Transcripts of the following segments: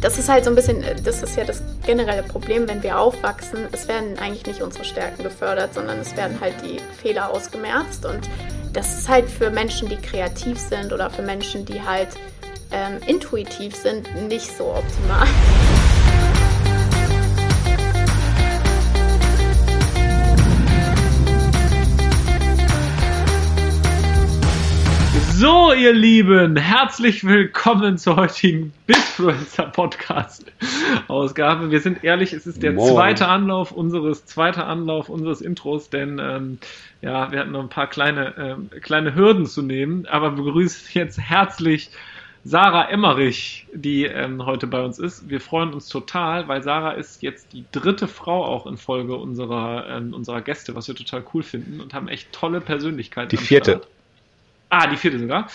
das ist halt so ein bisschen, das ist ja das generelle Problem, wenn wir aufwachsen. Es werden eigentlich nicht unsere Stärken gefördert, sondern es werden halt die Fehler ausgemerzt. Und das ist halt für Menschen, die kreativ sind oder für Menschen, die halt ähm, intuitiv sind, nicht so optimal. So, ihr Lieben, herzlich willkommen zur heutigen Bitfluencer Podcast Ausgabe. Wir sind ehrlich, es ist der Moin. zweite Anlauf unseres, zweiter Anlauf unseres Intros, denn ähm, ja, wir hatten noch ein paar kleine, ähm, kleine Hürden zu nehmen, aber begrüße jetzt herzlich Sarah Emmerich, die ähm, heute bei uns ist. Wir freuen uns total, weil Sarah ist jetzt die dritte Frau auch in Folge unserer, ähm, unserer Gäste, was wir total cool finden und haben echt tolle Persönlichkeiten. Die vierte. Start. Ah, die vierte sogar.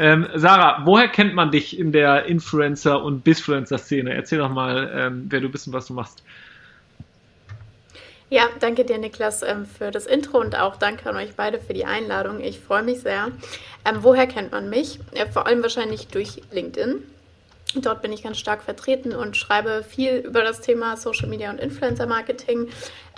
Ähm, Sarah, woher kennt man dich in der Influencer- und Bisfluencer-Szene? Erzähl doch mal, ähm, wer du bist und was du machst. Ja, danke dir, Niklas, ähm, für das Intro und auch danke an euch beide für die Einladung. Ich freue mich sehr. Ähm, woher kennt man mich? Vor allem wahrscheinlich durch LinkedIn. Dort bin ich ganz stark vertreten und schreibe viel über das Thema Social Media und Influencer Marketing,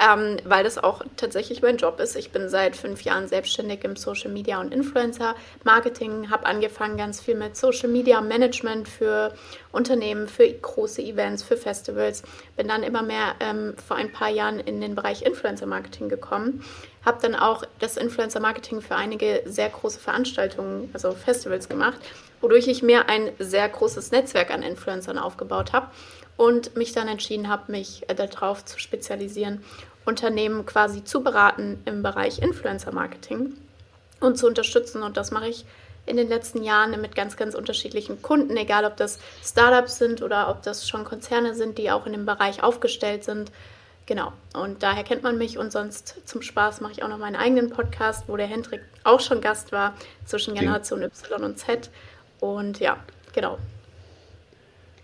ähm, weil das auch tatsächlich mein Job ist. Ich bin seit fünf Jahren selbstständig im Social Media und Influencer Marketing, habe angefangen ganz viel mit Social Media Management für Unternehmen, für große Events, für Festivals. Bin dann immer mehr ähm, vor ein paar Jahren in den Bereich Influencer Marketing gekommen. Habe dann auch das Influencer Marketing für einige sehr große Veranstaltungen, also Festivals gemacht wodurch ich mir ein sehr großes Netzwerk an Influencern aufgebaut habe und mich dann entschieden habe, mich äh, darauf zu spezialisieren, Unternehmen quasi zu beraten im Bereich Influencer Marketing und zu unterstützen. Und das mache ich in den letzten Jahren mit ganz, ganz unterschiedlichen Kunden, egal ob das Startups sind oder ob das schon Konzerne sind, die auch in dem Bereich aufgestellt sind. Genau, und daher kennt man mich und sonst zum Spaß mache ich auch noch meinen eigenen Podcast, wo der Hendrik auch schon Gast war, zwischen Generation Y und Z. Und ja, genau.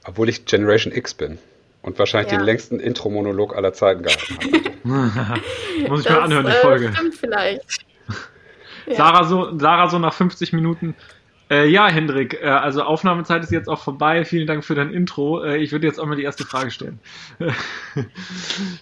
Obwohl ich Generation X bin und wahrscheinlich ja. den längsten Intro-Monolog aller Zeiten gehalten habe. Muss ich das, mal anhören, die äh, Folge. Äh, stimmt vielleicht. Sarah, so, Sarah so nach 50 Minuten. Äh, ja, Hendrik, äh, also Aufnahmezeit ist jetzt auch vorbei. Vielen Dank für dein Intro. Äh, ich würde jetzt auch mal die erste Frage stellen.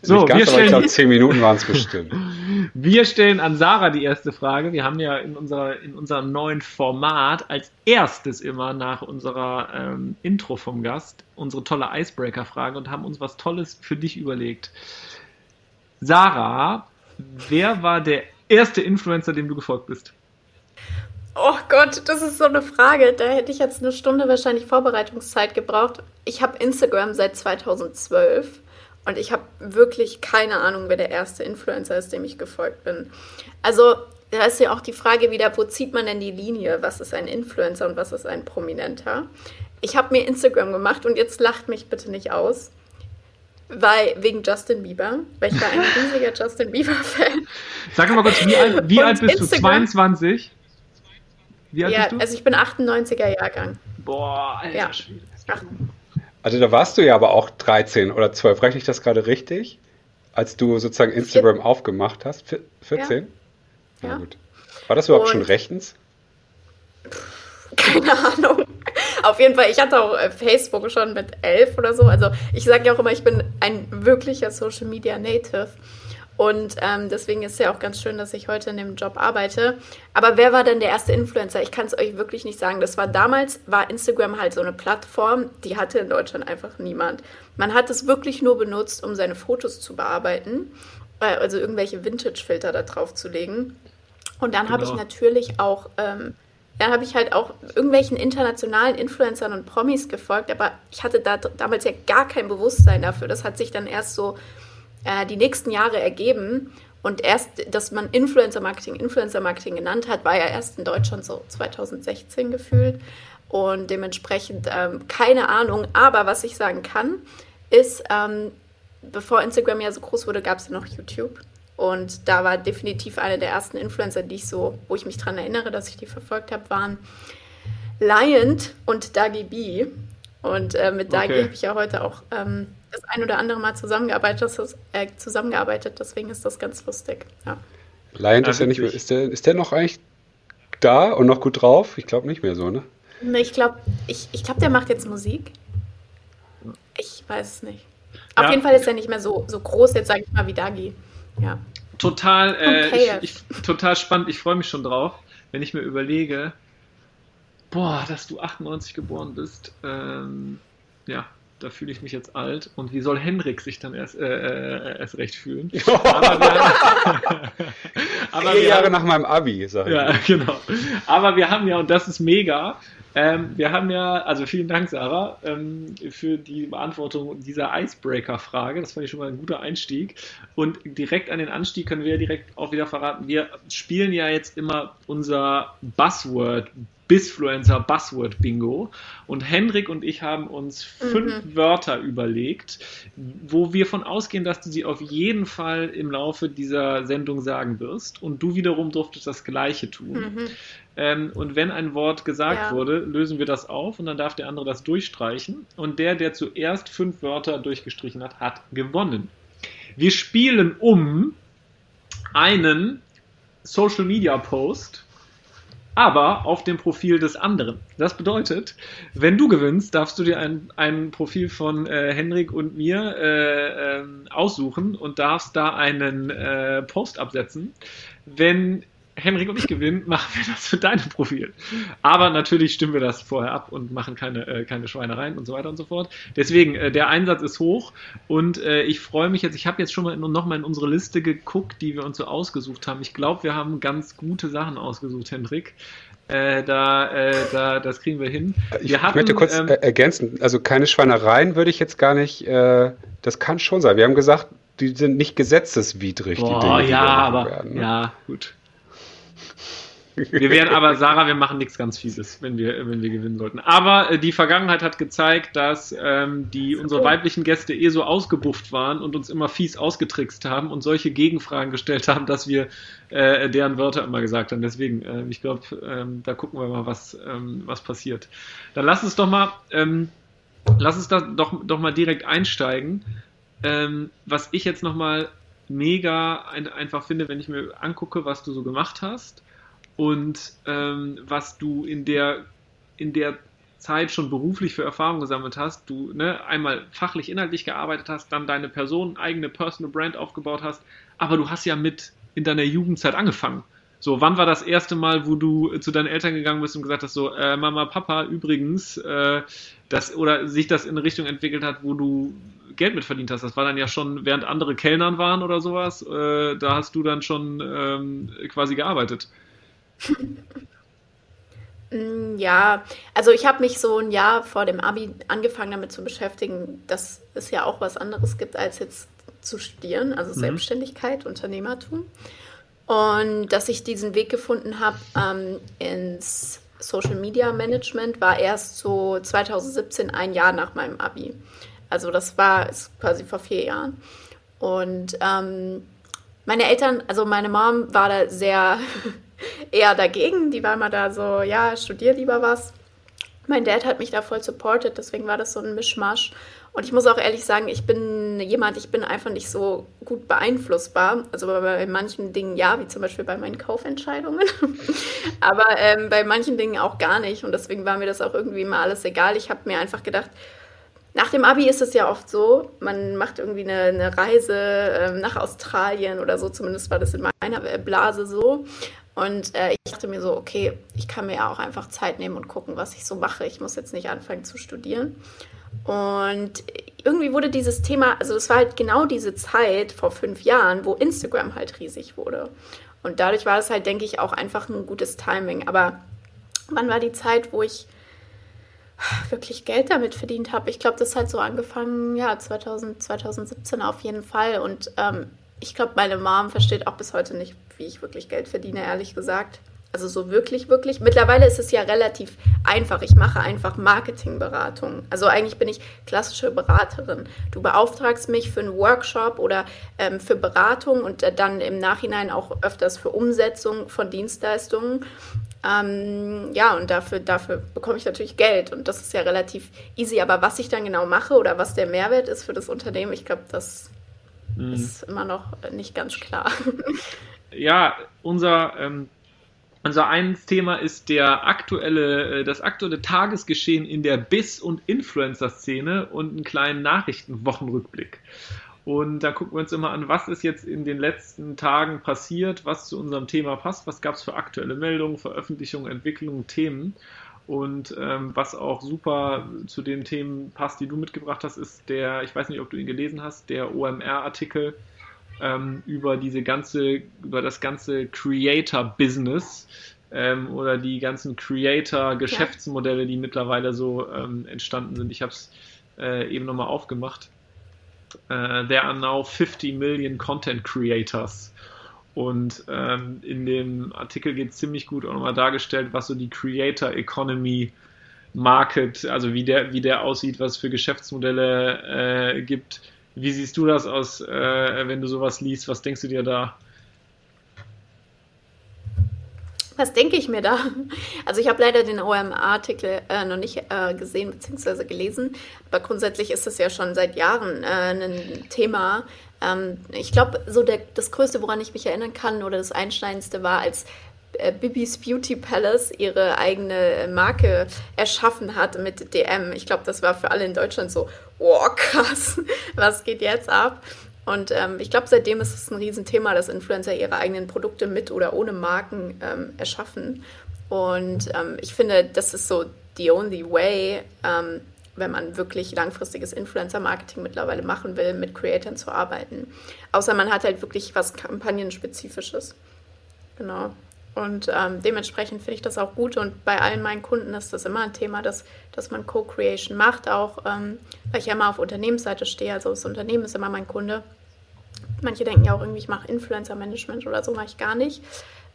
so, Nicht ganz, wir stellen, aber ich glaube, zehn Minuten waren es bestimmt. wir stellen an Sarah die erste Frage. Wir haben ja in, unserer, in unserem neuen Format als erstes immer nach unserer ähm, Intro vom Gast unsere tolle Icebreaker-Frage und haben uns was Tolles für dich überlegt. Sarah, wer war der erste Influencer, dem du gefolgt bist? Oh Gott, das ist so eine Frage. Da hätte ich jetzt eine Stunde wahrscheinlich Vorbereitungszeit gebraucht. Ich habe Instagram seit 2012 und ich habe wirklich keine Ahnung, wer der erste Influencer ist, dem ich gefolgt bin. Also, da ist ja auch die Frage wieder, wo zieht man denn die Linie? Was ist ein Influencer und was ist ein Prominenter? Ich habe mir Instagram gemacht und jetzt lacht mich bitte nicht aus. Weil, wegen Justin Bieber, weil ich war ein riesiger Justin Bieber-Fan. Sag mal kurz, wie alt, wie alt bist Instagram, du? 22? Wie alt ja, bist du? Also ich bin 98er Jahrgang. Boah, alter ja. Schwede. Also da warst du ja aber auch 13 oder 12. Rechne ich das gerade richtig? Als du sozusagen Instagram Vier aufgemacht hast? 14? Ja. ja. gut. War das überhaupt Und schon rechtens? Keine Ahnung. Auf jeden Fall, ich hatte auch äh, Facebook schon mit 11 oder so. Also ich sage ja auch immer, ich bin ein wirklicher Social Media Native. Und ähm, deswegen ist es ja auch ganz schön, dass ich heute in dem Job arbeite. Aber wer war denn der erste Influencer? Ich kann es euch wirklich nicht sagen. Das war damals, war Instagram halt so eine Plattform, die hatte in Deutschland einfach niemand. Man hat es wirklich nur benutzt, um seine Fotos zu bearbeiten, äh, also irgendwelche Vintage-Filter da drauf zu legen. Und dann genau. habe ich natürlich auch, ähm, dann habe ich halt auch irgendwelchen internationalen Influencern und Promis gefolgt, aber ich hatte da damals ja gar kein Bewusstsein dafür. Das hat sich dann erst so äh, die nächsten Jahre ergeben. Und erst, dass man Influencer-Marketing Influencer-Marketing genannt hat, war ja erst in Deutschland so 2016 gefühlt. Und dementsprechend ähm, keine Ahnung. Aber was ich sagen kann, ist, ähm, bevor Instagram ja so groß wurde, gab es ja noch YouTube. Und da war definitiv eine der ersten Influencer, die ich so, wo ich mich daran erinnere, dass ich die verfolgt habe, waren Lion und Dagi B. Und äh, mit Dagi okay. habe ich ja heute auch ähm, das ein oder andere Mal zusammengearbeitet, das, äh, zusammengearbeitet deswegen ist das ganz lustig. Ja. Lion ist ja nicht mehr, ist der, ist der noch eigentlich da und noch gut drauf? Ich glaube nicht mehr so, ne? Ich glaube, ich, ich glaub, der macht jetzt Musik. Ich weiß es nicht. Auf ja. jeden Fall ist er nicht mehr so, so groß, jetzt sage ich mal wie Dagi. Ja. Total, äh, ich, ich, total spannend. Ich freue mich schon drauf, wenn ich mir überlege, boah, dass du 98 geboren bist. Ähm, ja, da fühle ich mich jetzt alt. Und wie soll Henrik sich dann erst, äh, äh erst recht fühlen? aber wir, Vier Jahre haben, nach meinem Abi, sag ich. Ja, genau. Aber wir haben ja, und das ist mega, ähm, wir haben ja, also vielen Dank, Sarah, ähm, für die Beantwortung dieser Icebreaker-Frage. Das fand ich schon mal ein guter Einstieg. Und direkt an den Anstieg können wir ja direkt auch wieder verraten. Wir spielen ja jetzt immer unser Buzzword Bisfluencer Buzzword Bingo. Und Henrik und ich haben uns fünf mhm. Wörter überlegt, wo wir von ausgehen, dass du sie auf jeden Fall im Laufe dieser Sendung sagen wirst. Und du wiederum durftest das Gleiche tun. Mhm. Ähm, und wenn ein Wort gesagt ja. wurde, lösen wir das auf und dann darf der andere das durchstreichen. Und der, der zuerst fünf Wörter durchgestrichen hat, hat gewonnen. Wir spielen um einen Social Media Post aber auf dem Profil des anderen. Das bedeutet, wenn du gewinnst, darfst du dir ein, ein Profil von äh, Henrik und mir äh, äh, aussuchen und darfst da einen äh, Post absetzen. Wenn Henrik und ich gewinnen, machen wir das für dein Profil. Aber natürlich stimmen wir das vorher ab und machen keine, äh, keine Schweinereien und so weiter und so fort. Deswegen, äh, der Einsatz ist hoch und äh, ich freue mich jetzt, ich habe jetzt schon mal nochmal in unsere Liste geguckt, die wir uns so ausgesucht haben. Ich glaube, wir haben ganz gute Sachen ausgesucht, Henrik. Äh, da, äh, da, das kriegen wir hin. Wir ich, hatten, möchte kurz ähm, ergänzen, also keine Schweinereien würde ich jetzt gar nicht, äh, das kann schon sein. Wir haben gesagt, die sind nicht gesetzeswidrig, boah, die Dinge, die ja, aber, werden. Ne? Ja, gut. Wir werden aber, Sarah, wir machen nichts ganz Fieses, wenn wir, wenn wir gewinnen sollten. Aber äh, die Vergangenheit hat gezeigt, dass ähm, die, unsere weiblichen Gäste eh so ausgebufft waren und uns immer fies ausgetrickst haben und solche Gegenfragen gestellt haben, dass wir äh, deren Wörter immer gesagt haben. Deswegen, äh, ich glaube, ähm, da gucken wir mal, was, ähm, was passiert. Dann lass uns doch mal, ähm, lass uns da doch, doch mal direkt einsteigen. Ähm, was ich jetzt nochmal mega ein, einfach finde, wenn ich mir angucke, was du so gemacht hast und ähm, was du in der, in der Zeit schon beruflich für Erfahrung gesammelt hast, du ne, einmal fachlich, inhaltlich gearbeitet hast, dann deine Person, eigene Personal Brand aufgebaut hast, aber du hast ja mit in deiner Jugendzeit angefangen. So, wann war das erste Mal, wo du zu deinen Eltern gegangen bist und gesagt hast, so, äh, Mama, Papa, übrigens, äh, das, oder sich das in eine Richtung entwickelt hat, wo du Geld mit verdient hast? Das war dann ja schon, während andere Kellnern waren oder sowas, äh, da hast du dann schon ähm, quasi gearbeitet. Mm, ja, also ich habe mich so ein Jahr vor dem Abi angefangen damit zu beschäftigen, dass es ja auch was anderes gibt, als jetzt zu studieren, also mhm. Selbstständigkeit, Unternehmertum. Und dass ich diesen Weg gefunden habe ähm, ins Social Media Management, war erst so 2017, ein Jahr nach meinem Abi. Also das war quasi vor vier Jahren. Und ähm, meine Eltern, also meine Mom war da sehr eher dagegen. Die war immer da so, ja, studier lieber was. Mein Dad hat mich da voll supportet, deswegen war das so ein Mischmasch. Und ich muss auch ehrlich sagen, ich bin jemand, ich bin einfach nicht so gut beeinflussbar. Also bei manchen Dingen ja, wie zum Beispiel bei meinen Kaufentscheidungen. Aber ähm, bei manchen Dingen auch gar nicht. Und deswegen war mir das auch irgendwie immer alles egal. Ich habe mir einfach gedacht, nach dem Abi ist es ja oft so, man macht irgendwie eine, eine Reise ähm, nach Australien oder so, zumindest war das in meiner Blase so. Und äh, ich dachte mir so, okay, ich kann mir ja auch einfach Zeit nehmen und gucken, was ich so mache. Ich muss jetzt nicht anfangen zu studieren. Und irgendwie wurde dieses Thema, also es war halt genau diese Zeit vor fünf Jahren, wo Instagram halt riesig wurde. Und dadurch war es halt, denke ich, auch einfach ein gutes Timing. Aber wann war die Zeit, wo ich wirklich Geld damit verdient habe? Ich glaube, das hat so angefangen, ja, 2000, 2017 auf jeden Fall. Und ähm, ich glaube, meine Mom versteht auch bis heute nicht, wie ich wirklich Geld verdiene, ehrlich gesagt. Also so wirklich, wirklich. Mittlerweile ist es ja relativ einfach. Ich mache einfach Marketingberatung. Also eigentlich bin ich klassische Beraterin. Du beauftragst mich für einen Workshop oder ähm, für Beratung und äh, dann im Nachhinein auch öfters für Umsetzung von Dienstleistungen. Ähm, ja, und dafür, dafür bekomme ich natürlich Geld. Und das ist ja relativ easy. Aber was ich dann genau mache oder was der Mehrwert ist für das Unternehmen, ich glaube, das mhm. ist immer noch nicht ganz klar. Ja, unser, ähm, Unser eines Thema ist der aktuelle, äh, das aktuelle Tagesgeschehen in der Bis- und Influencer-Szene und einen kleinen Nachrichtenwochenrückblick. Und da gucken wir uns immer an, was ist jetzt in den letzten Tagen passiert, was zu unserem Thema passt, was gab es für aktuelle Meldungen, Veröffentlichungen, Entwicklungen, Themen. Und ähm, was auch super zu den Themen passt, die du mitgebracht hast, ist der, ich weiß nicht, ob du ihn gelesen hast, der OMR-Artikel ähm, über diese ganze, über das ganze Creator-Business ähm, oder die ganzen Creator-Geschäftsmodelle, die mittlerweile so ähm, entstanden sind. Ich habe es äh, eben nochmal aufgemacht. Uh, there are now 50 million Content Creators. Und ähm, in dem Artikel geht es ziemlich gut auch nochmal dargestellt, was so die Creator Economy Market, also wie der, wie der aussieht, was es für Geschäftsmodelle äh, gibt, wie siehst du das aus, äh, wenn du sowas liest? Was denkst du dir da? Was denke ich mir da? Also ich habe leider den OMA-Artikel äh, noch nicht äh, gesehen bzw. gelesen, aber grundsätzlich ist es ja schon seit Jahren äh, ein Thema. Ähm, ich glaube, so der, das Größte, woran ich mich erinnern kann oder das Einschneidendste war, als Bibis Beauty Palace ihre eigene Marke erschaffen hat mit DM. Ich glaube, das war für alle in Deutschland so, oh krass, was geht jetzt ab? Und ähm, ich glaube, seitdem ist es ein Riesenthema, dass Influencer ihre eigenen Produkte mit oder ohne Marken ähm, erschaffen. Und ähm, ich finde, das ist so the only way, ähm, wenn man wirklich langfristiges Influencer-Marketing mittlerweile machen will, mit Creatoren zu arbeiten. Außer man hat halt wirklich was Kampagnenspezifisches. Genau. Und ähm, dementsprechend finde ich das auch gut. Und bei allen meinen Kunden ist das immer ein Thema, dass, dass man Co-Creation macht, auch ähm, weil ich ja immer auf Unternehmensseite stehe. Also das Unternehmen ist immer mein Kunde. Manche denken ja auch irgendwie, ich mache Influencer-Management oder so, mache ich gar nicht.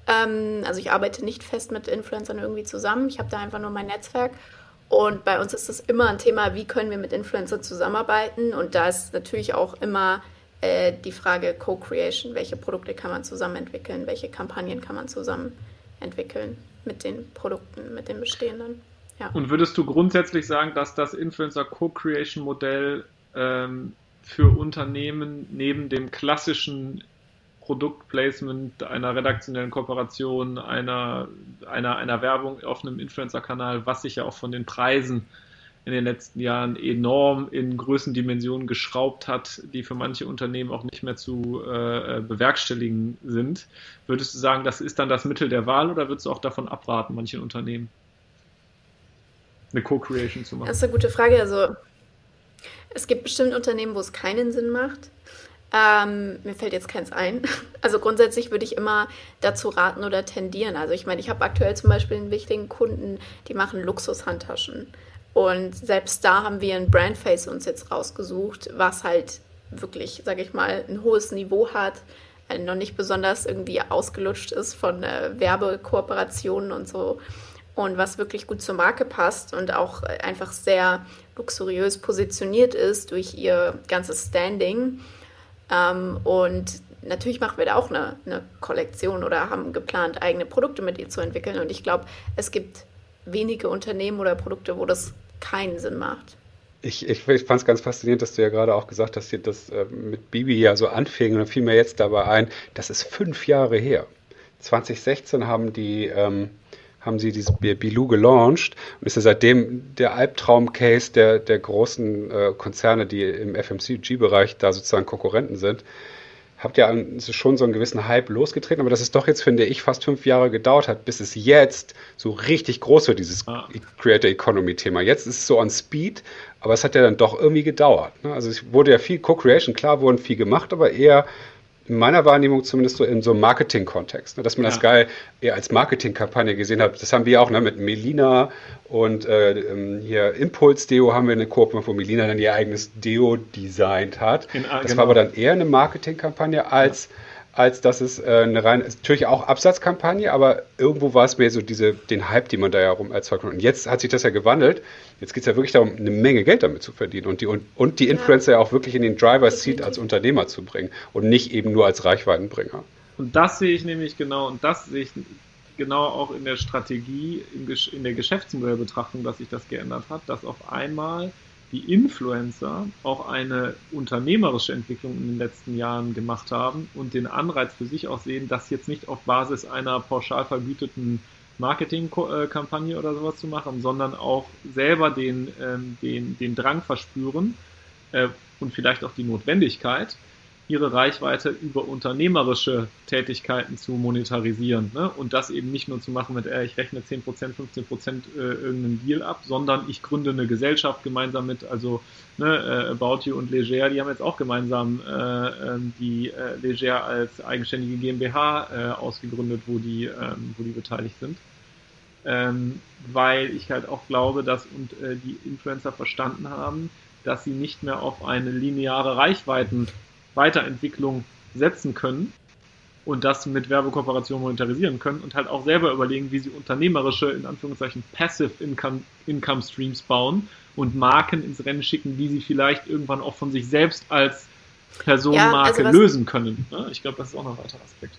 Ähm, also ich arbeite nicht fest mit Influencern irgendwie zusammen. Ich habe da einfach nur mein Netzwerk. Und bei uns ist das immer ein Thema, wie können wir mit Influencern zusammenarbeiten. Und da ist natürlich auch immer äh, die Frage Co-Creation. Welche Produkte kann man zusammen entwickeln? Welche Kampagnen kann man zusammen entwickeln mit den Produkten, mit den bestehenden? Ja. Und würdest du grundsätzlich sagen, dass das Influencer Co-Creation Modell ähm, für Unternehmen neben dem klassischen Produktplacement einer redaktionellen Kooperation, einer, einer, einer Werbung auf einem Influencer-Kanal, was sich ja auch von den Preisen in den letzten Jahren enorm in Größendimensionen geschraubt hat, die für manche Unternehmen auch nicht mehr zu äh, bewerkstelligen sind. Würdest du sagen, das ist dann das Mittel der Wahl oder würdest du auch davon abraten, manchen Unternehmen eine Co-Creation zu machen? Das ist eine gute Frage. Also es gibt bestimmt Unternehmen, wo es keinen Sinn macht. Ähm, mir fällt jetzt keins ein. Also grundsätzlich würde ich immer dazu raten oder tendieren. Also ich meine, ich habe aktuell zum Beispiel einen wichtigen Kunden, die machen Luxushandtaschen. Und selbst da haben wir ein Brandface uns jetzt rausgesucht, was halt wirklich, sage ich mal, ein hohes Niveau hat, also noch nicht besonders irgendwie ausgelutscht ist von äh, Werbekooperationen und so und was wirklich gut zur Marke passt und auch einfach sehr luxuriös positioniert ist durch ihr ganzes Standing. Ähm, und natürlich machen wir da auch eine, eine Kollektion oder haben geplant, eigene Produkte mit ihr zu entwickeln. Und ich glaube, es gibt wenige Unternehmen oder Produkte, wo das keinen Sinn macht. Ich, ich, ich fand es ganz faszinierend, dass du ja gerade auch gesagt hast, dass das äh, mit Bibi ja so anfing und dann fiel mir jetzt dabei ein, das ist fünf Jahre her. 2016 haben die ähm, haben sie dieses Bilou gelauncht und ist ja seitdem der Albtraum-Case der, der großen äh, Konzerne, die im FMCG-Bereich da sozusagen Konkurrenten sind habt ihr schon so einen gewissen Hype losgetreten, aber dass es doch jetzt, finde ich, fast fünf Jahre gedauert hat, bis es jetzt so richtig groß wird, dieses ah. Creator Economy Thema. Jetzt ist es so on Speed, aber es hat ja dann doch irgendwie gedauert. Ne? Also es wurde ja viel Co-Creation, klar wurden viel gemacht, aber eher in meiner Wahrnehmung zumindest so in so einem Marketing-Kontext, ne, dass man ja. das geil eher als Marketingkampagne gesehen hat. Das haben wir auch ne, mit Melina und äh, ähm, hier Impuls-Deo haben wir eine Kooperation, wo Melina dann ihr eigenes Deo designt hat. In, das genau. war aber dann eher eine Marketingkampagne als ja als dass es äh, eine reine, natürlich auch Absatzkampagne, aber irgendwo war es mehr so diese, den Hype, den man da ja rum erzeugt hat. Und jetzt hat sich das ja gewandelt. Jetzt geht es ja wirklich darum, eine Menge Geld damit zu verdienen und die, und, und die Influencer ja. ja auch wirklich in den Driver's Seat als Unternehmer zu bringen und nicht eben nur als Reichweitenbringer. Und das sehe ich nämlich genau, und das sehe ich genau auch in der Strategie, in der Geschäftsmodellbetrachtung, dass sich das geändert hat, dass auf einmal die Influencer auch eine unternehmerische Entwicklung in den letzten Jahren gemacht haben und den Anreiz für sich auch sehen, das jetzt nicht auf Basis einer pauschal vergüteten Marketingkampagne oder sowas zu machen, sondern auch selber den, ähm, den, den Drang verspüren äh, und vielleicht auch die Notwendigkeit, ihre Reichweite über unternehmerische Tätigkeiten zu monetarisieren. Ne? Und das eben nicht nur zu machen mit, äh, ich rechne 10%, 15% äh, irgendeinen Deal ab, sondern ich gründe eine Gesellschaft gemeinsam mit, also ne, äh, About You und Leger, die haben jetzt auch gemeinsam äh, ähm, die äh, Leger als eigenständige GmbH äh, ausgegründet, wo die, ähm, wo die beteiligt sind. Ähm, weil ich halt auch glaube, dass und äh, die Influencer verstanden haben, dass sie nicht mehr auf eine lineare Reichweiten Weiterentwicklung setzen können und das mit Werbekooperation monetarisieren können und halt auch selber überlegen, wie sie unternehmerische, in Anführungszeichen, Passive Income, Income Streams bauen und Marken ins Rennen schicken, die sie vielleicht irgendwann auch von sich selbst als Personenmarke ja, also lösen können. Ich glaube, das ist auch noch ein weiterer Aspekt.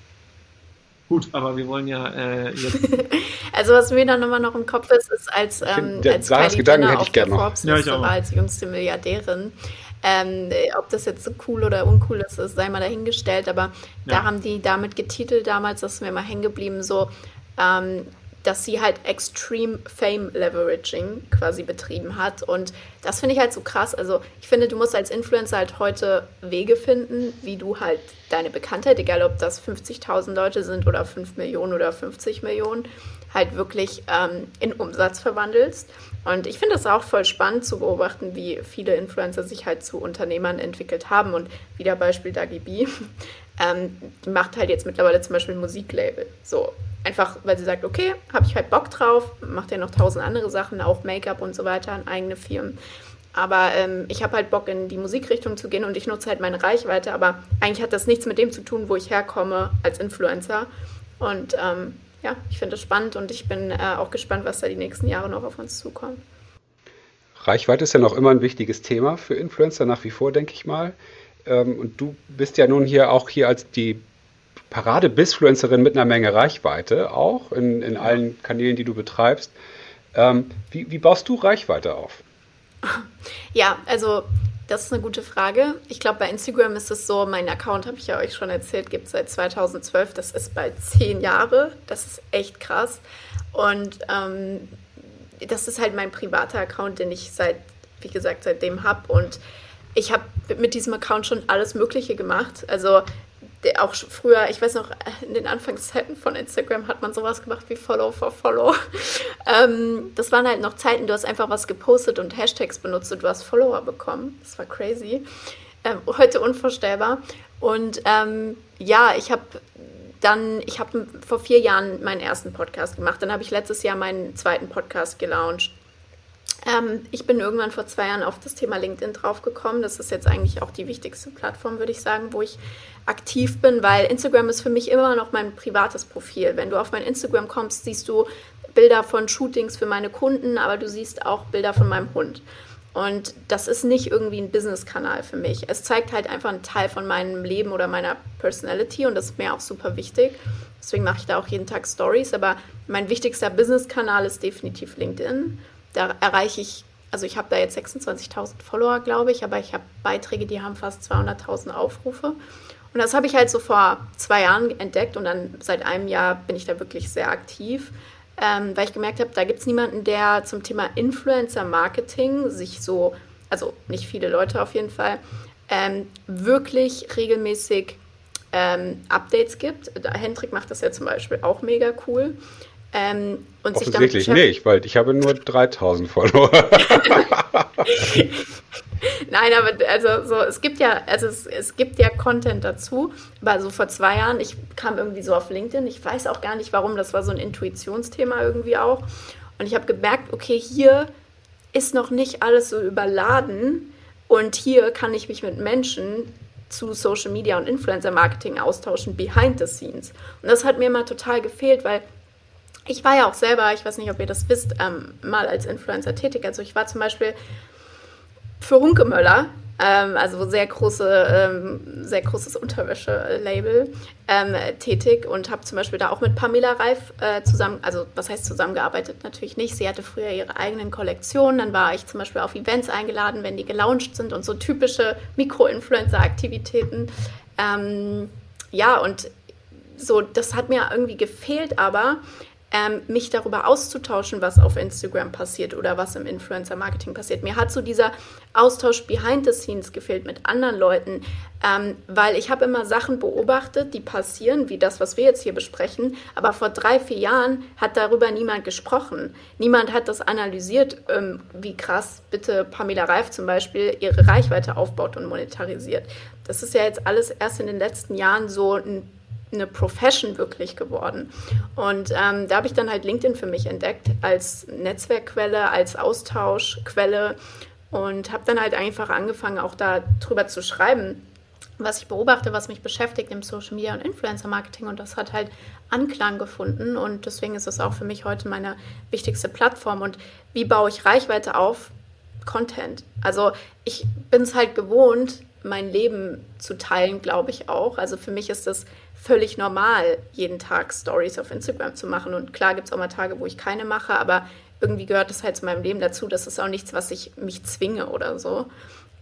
Gut, aber wir wollen ja äh, jetzt. also was mir dann immer noch im Kopf ist, ist als, ähm, find, als Kylie Gedanken hätte ich gerne noch. Forbes ja, ich auch. als jüngste Milliardärin. Ähm, ob das jetzt so cool oder uncool ist, ist sei mal dahingestellt, aber ja. da haben die damit getitelt damals, das ist mir mal hängen geblieben, so, ähm, dass sie halt Extreme Fame Leveraging quasi betrieben hat. Und das finde ich halt so krass. Also ich finde, du musst als Influencer halt heute Wege finden, wie du halt deine Bekanntheit, egal ob das 50.000 Leute sind oder 5 Millionen oder 50 Millionen, halt wirklich ähm, in Umsatz verwandelst. Und ich finde das auch voll spannend zu beobachten, wie viele Influencer sich halt zu Unternehmern entwickelt haben. Und wieder Beispiel Dagi B. Ähm, die macht halt jetzt mittlerweile zum Beispiel ein Musiklabel. So, einfach weil sie sagt, okay, habe ich halt Bock drauf, macht ja noch tausend andere Sachen, auch Make-up und so weiter, an eigene Firmen. Aber ähm, ich habe halt Bock, in die Musikrichtung zu gehen und ich nutze halt meine Reichweite. Aber eigentlich hat das nichts mit dem zu tun, wo ich herkomme als Influencer. Und ähm, ja, ich finde es spannend und ich bin äh, auch gespannt, was da die nächsten Jahre noch auf uns zukommt. Reichweite ist ja noch immer ein wichtiges Thema für Influencer, nach wie vor, denke ich mal. Ähm, und du bist ja nun hier auch hier als die Parade-Bisfluencerin mit einer Menge Reichweite, auch in, in allen Kanälen, die du betreibst. Ähm, wie, wie baust du Reichweite auf? Ja, also das ist eine gute Frage. Ich glaube, bei Instagram ist es so, mein Account, habe ich ja euch schon erzählt, gibt es seit 2012. Das ist bald zehn Jahre. Das ist echt krass. Und ähm, das ist halt mein privater Account, den ich seit, wie gesagt, seitdem habe. Und ich habe mit diesem Account schon alles Mögliche gemacht. Also auch früher, ich weiß noch, in den Anfangszeiten von Instagram hat man sowas gemacht wie Follow for Follow. ähm, das waren halt noch Zeiten, du hast einfach was gepostet und Hashtags benutzt und du hast Follower bekommen. Das war crazy. Ähm, heute unvorstellbar. Und ähm, ja, ich habe dann, ich habe vor vier Jahren meinen ersten Podcast gemacht. Dann habe ich letztes Jahr meinen zweiten Podcast gelauncht. Ähm, ich bin irgendwann vor zwei Jahren auf das Thema LinkedIn draufgekommen. Das ist jetzt eigentlich auch die wichtigste Plattform, würde ich sagen, wo ich aktiv bin, weil Instagram ist für mich immer noch mein privates Profil. Wenn du auf mein Instagram kommst, siehst du Bilder von Shootings für meine Kunden, aber du siehst auch Bilder von meinem Hund. Und das ist nicht irgendwie ein Business-Kanal für mich. Es zeigt halt einfach einen Teil von meinem Leben oder meiner Personality und das ist mir auch super wichtig. Deswegen mache ich da auch jeden Tag Stories. Aber mein wichtigster Business-Kanal ist definitiv LinkedIn. Da erreiche ich, also ich habe da jetzt 26.000 Follower, glaube ich, aber ich habe Beiträge, die haben fast 200.000 Aufrufe. Und das habe ich halt so vor zwei Jahren entdeckt und dann seit einem Jahr bin ich da wirklich sehr aktiv, ähm, weil ich gemerkt habe, da gibt es niemanden, der zum Thema Influencer-Marketing sich so, also nicht viele Leute auf jeden Fall, ähm, wirklich regelmäßig ähm, Updates gibt. Hendrik macht das ja zum Beispiel auch mega cool. Ähm, und sich damit wirklich nicht, weil ich habe nur 3000 Follower. Nein, aber also so, es gibt ja, also es, es gibt ja Content dazu. Aber so vor zwei Jahren, ich kam irgendwie so auf LinkedIn, ich weiß auch gar nicht warum, das war so ein Intuitionsthema irgendwie auch. Und ich habe gemerkt, okay, hier ist noch nicht alles so überladen und hier kann ich mich mit Menschen zu Social Media und Influencer Marketing austauschen, behind the scenes. Und das hat mir immer total gefehlt, weil ich war ja auch selber, ich weiß nicht, ob ihr das wisst, ähm, mal als Influencer tätig. Also ich war zum Beispiel für Hunkemöller ähm, also sehr große, ähm, sehr großes Unterwäsche-Label ähm, tätig und habe zum Beispiel da auch mit Pamela Reif äh, zusammen, also was heißt zusammengearbeitet? Natürlich nicht. Sie hatte früher ihre eigenen Kollektionen, dann war ich zum Beispiel auf Events eingeladen, wenn die gelauncht sind und so typische Mikro-Influencer-Aktivitäten. Ähm, ja, und so, das hat mir irgendwie gefehlt, aber ähm, mich darüber auszutauschen, was auf Instagram passiert oder was im Influencer-Marketing passiert. Mir hat so dieser Austausch behind the scenes gefehlt mit anderen Leuten, ähm, weil ich habe immer Sachen beobachtet, die passieren, wie das, was wir jetzt hier besprechen, aber vor drei, vier Jahren hat darüber niemand gesprochen. Niemand hat das analysiert, ähm, wie krass bitte Pamela Reif zum Beispiel ihre Reichweite aufbaut und monetarisiert. Das ist ja jetzt alles erst in den letzten Jahren so ein eine Profession wirklich geworden. Und ähm, da habe ich dann halt LinkedIn für mich entdeckt als Netzwerkquelle, als Austauschquelle und habe dann halt einfach angefangen, auch darüber zu schreiben, was ich beobachte, was mich beschäftigt im Social Media und Influencer Marketing und das hat halt Anklang gefunden und deswegen ist es auch für mich heute meine wichtigste Plattform und wie baue ich Reichweite auf? Content. Also ich bin es halt gewohnt, mein Leben zu teilen, glaube ich auch. Also für mich ist das völlig normal, jeden Tag Stories auf Instagram zu machen. Und klar gibt es auch mal Tage, wo ich keine mache, aber irgendwie gehört das halt zu meinem Leben dazu. Das ist auch nichts, was ich mich zwinge oder so.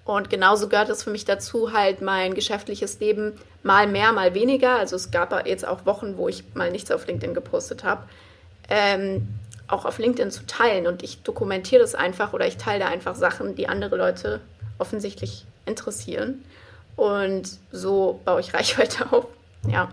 Und genauso gehört es für mich dazu, halt mein geschäftliches Leben mal mehr, mal weniger. Also es gab jetzt auch Wochen, wo ich mal nichts auf LinkedIn gepostet habe, ähm, auch auf LinkedIn zu teilen. Und ich dokumentiere das einfach oder ich teile da einfach Sachen, die andere Leute offensichtlich interessieren. Und so baue ich Reichweite auf. Ja.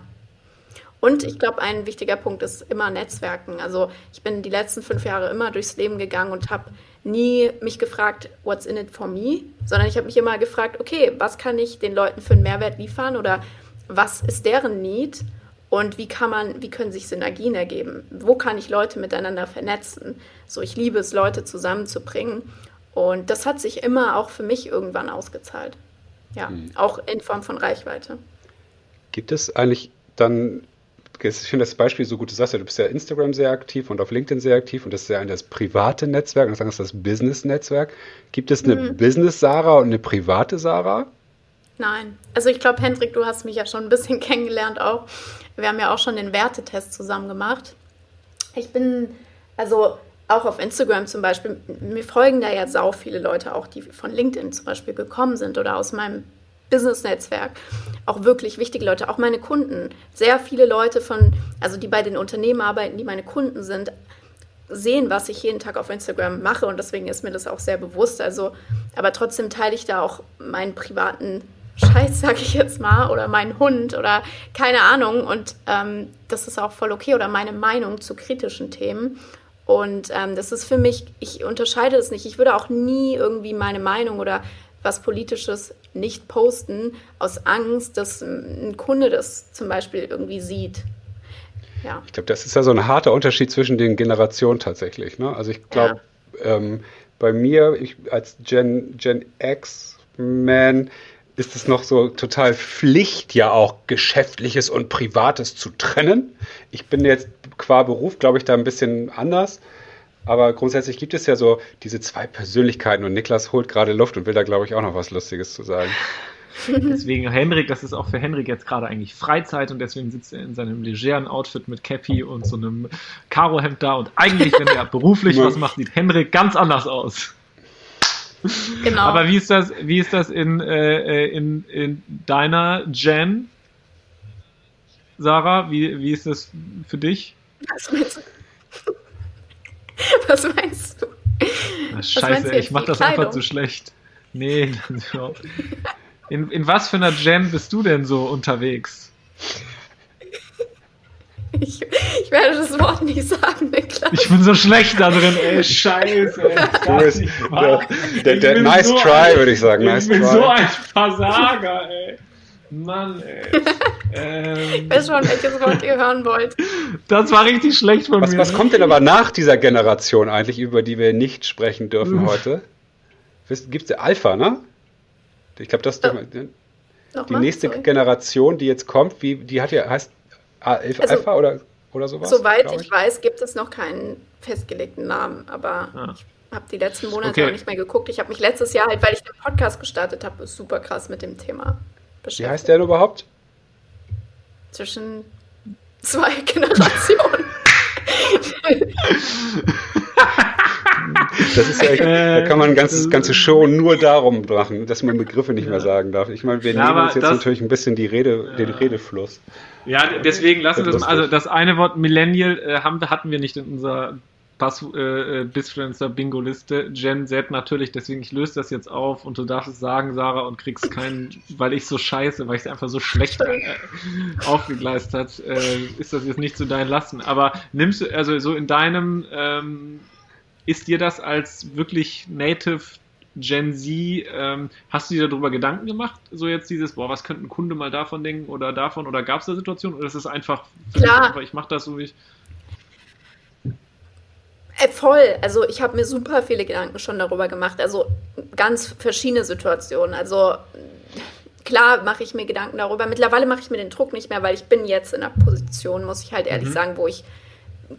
Und ich glaube, ein wichtiger Punkt ist immer Netzwerken. Also ich bin die letzten fünf Jahre immer durchs Leben gegangen und habe nie mich gefragt, what's in it for me, sondern ich habe mich immer gefragt, okay, was kann ich den Leuten für einen Mehrwert liefern oder was ist deren Need und wie kann man, wie können sich Synergien ergeben? Wo kann ich Leute miteinander vernetzen? So, ich liebe es, Leute zusammenzubringen. Und das hat sich immer auch für mich irgendwann ausgezahlt. Ja, mhm. auch in Form von Reichweite. Gibt es eigentlich dann, ich finde das Beispiel so gut, du sagst ja, du bist ja Instagram sehr aktiv und auf LinkedIn sehr aktiv und das ist ja ein das private Netzwerk und dann ist das Business-Netzwerk. Gibt es eine mhm. Business-Sarah und eine private Sarah? Nein. Also ich glaube, Hendrik, du hast mich ja schon ein bisschen kennengelernt auch. Wir haben ja auch schon den Wertetest zusammen gemacht. Ich bin, also auch auf Instagram zum Beispiel, mir folgen da ja sau viele Leute auch, die von LinkedIn zum Beispiel gekommen sind oder aus meinem Business-Netzwerk. Auch wirklich wichtige Leute, auch meine Kunden. Sehr viele Leute von, also die bei den Unternehmen arbeiten, die meine Kunden sind, sehen, was ich jeden Tag auf Instagram mache und deswegen ist mir das auch sehr bewusst. Also, aber trotzdem teile ich da auch meinen privaten Scheiß, sag ich jetzt mal, oder meinen Hund oder keine Ahnung. Und ähm, das ist auch voll okay oder meine Meinung zu kritischen Themen. Und ähm, das ist für mich, ich unterscheide es nicht. Ich würde auch nie irgendwie meine Meinung oder was Politisches nicht posten, aus Angst, dass ein Kunde das zum Beispiel irgendwie sieht. Ja. Ich glaube, das ist ja so ein harter Unterschied zwischen den Generationen tatsächlich. Ne? Also ich glaube, ja. ähm, bei mir, ich als Gen, Gen X-Man, ist es noch so total Pflicht, ja auch Geschäftliches und Privates zu trennen. Ich bin jetzt qua Beruf, glaube ich, da ein bisschen anders. Aber grundsätzlich gibt es ja so diese zwei Persönlichkeiten und Niklas holt gerade Luft und will da, glaube ich, auch noch was Lustiges zu sagen. Deswegen Henrik, das ist auch für Henrik jetzt gerade eigentlich Freizeit und deswegen sitzt er in seinem legeren Outfit mit Cappy und so einem Karohemd da und eigentlich, wenn er beruflich was macht, sieht Henrik ganz anders aus. Genau. Aber wie ist das, wie ist das in, äh, in, in deiner Gen, Sarah? Wie, wie ist das für dich? Was meinst du? Was meinst du? Ach, scheiße, du ich mach das Kleidung? einfach zu schlecht. Nee, in, in was für einer Gen bist du denn so unterwegs? Ich, ich, werde das Wort nicht sagen, Niklas. Ich bin so schlecht da drin, ey, scheiße. Du bist, der, der, der nice so try, würde ich sagen. Nice ich bin try. so ein Versager, ey. Mann, ey. ähm, ich weiß schon, welches Wort ihr hören wollt. Das war richtig schlecht von was, mir. Was kommt denn aber nach dieser Generation eigentlich, über die wir nicht sprechen dürfen heute? Gibt es Alpha, ne? Ich glaube, das ist doch, oh. die nächste Sorry. Generation, die jetzt kommt, wie, die hat ja, heißt A11 also, Alpha oder, oder sowas? Soweit ich. ich. weiß, gibt es noch keinen festgelegten Namen, aber ah. ich habe die letzten Monate okay. auch nicht mehr geguckt. Ich habe mich letztes Jahr halt, weil ich den Podcast gestartet habe, super krass mit dem Thema. Wie heißt der überhaupt? Zwischen zwei Generationen. Das ist ja echt, da kann man ein ganzes, ganze Show nur darum machen, dass man Begriffe nicht mehr sagen darf. Ich meine, wir ja, nehmen uns jetzt das, natürlich ein bisschen die Rede, ja. den Redefluss. Ja, deswegen lassen wir das mal. Also das eine Wort Millennial äh, haben, hatten wir nicht in unserer Pass, äh, äh Bisfluencer Bingo Liste. Gen Z natürlich, deswegen ich löse das jetzt auf und du darfst es sagen, Sarah, und kriegst keinen, weil ich so scheiße, weil ich es einfach so schlecht äh, aufgegleist äh, ist das jetzt nicht zu deinen Lasten. Aber nimmst du, also so in deinem, ähm, ist dir das als wirklich Native Gen Z, ähm, hast du dir darüber Gedanken gemacht? So jetzt dieses, boah, was könnte ein Kunde mal davon denken oder davon? Oder gab es da Situationen? Oder ist es einfach, Klar. Einfach, ich mache das so wie ich. Äh, voll. Also ich habe mir super viele Gedanken schon darüber gemacht. Also ganz verschiedene Situationen. Also klar mache ich mir Gedanken darüber. Mittlerweile mache ich mir den Druck nicht mehr, weil ich bin jetzt in einer Position, muss ich halt ehrlich mhm. sagen, wo ich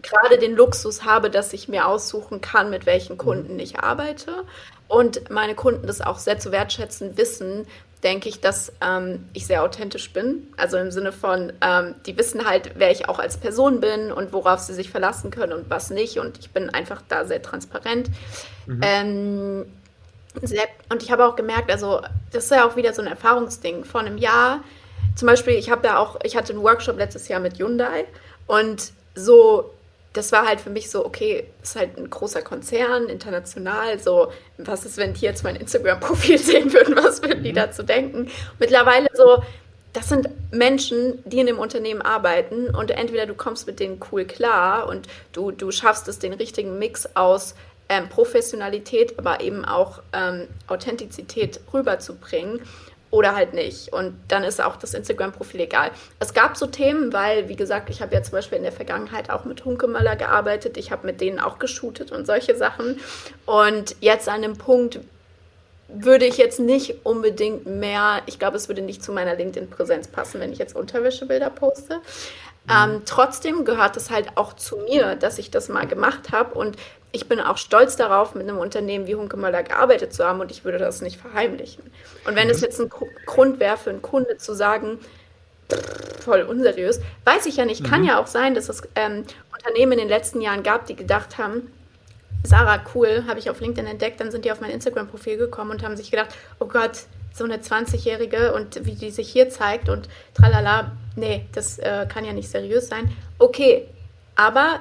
gerade den Luxus habe, dass ich mir aussuchen kann, mit welchen Kunden ich arbeite. Und meine Kunden das auch sehr zu wertschätzen wissen, denke ich, dass ähm, ich sehr authentisch bin. Also im Sinne von, ähm, die wissen halt, wer ich auch als Person bin und worauf sie sich verlassen können und was nicht. Und ich bin einfach da sehr transparent. Mhm. Ähm, sehr, und ich habe auch gemerkt, also das ist ja auch wieder so ein Erfahrungsding. Vor einem Jahr, zum Beispiel, ich habe ja auch, ich hatte einen Workshop letztes Jahr mit Hyundai und so das war halt für mich so, okay, ist halt ein großer Konzern, international, so, was ist, wenn die jetzt mein Instagram-Profil sehen würden, was würden die mhm. dazu denken? Mittlerweile so, das sind Menschen, die in dem Unternehmen arbeiten und entweder du kommst mit denen cool klar und du, du schaffst es, den richtigen Mix aus ähm, Professionalität, aber eben auch ähm, Authentizität rüberzubringen oder halt nicht. Und dann ist auch das Instagram-Profil egal. Es gab so Themen, weil, wie gesagt, ich habe ja zum Beispiel in der Vergangenheit auch mit Hunkemöller gearbeitet. Ich habe mit denen auch geshootet und solche Sachen. Und jetzt an dem Punkt würde ich jetzt nicht unbedingt mehr, ich glaube, es würde nicht zu meiner LinkedIn-Präsenz passen, wenn ich jetzt Unterwäschebilder poste. Mhm. Ähm, trotzdem gehört es halt auch zu mir, dass ich das mal gemacht habe und ich bin auch stolz darauf, mit einem Unternehmen wie Hunkemöller gearbeitet zu haben und ich würde das nicht verheimlichen. Und wenn es mhm. jetzt ein Grund wäre für einen Kunde zu sagen, voll unseriös, weiß ich ja nicht. Kann mhm. ja auch sein, dass es ähm, Unternehmen in den letzten Jahren gab, die gedacht haben, Sarah, cool, habe ich auf LinkedIn entdeckt, dann sind die auf mein Instagram-Profil gekommen und haben sich gedacht, oh Gott, so eine 20-Jährige und wie die sich hier zeigt und tralala, nee, das äh, kann ja nicht seriös sein. Okay, aber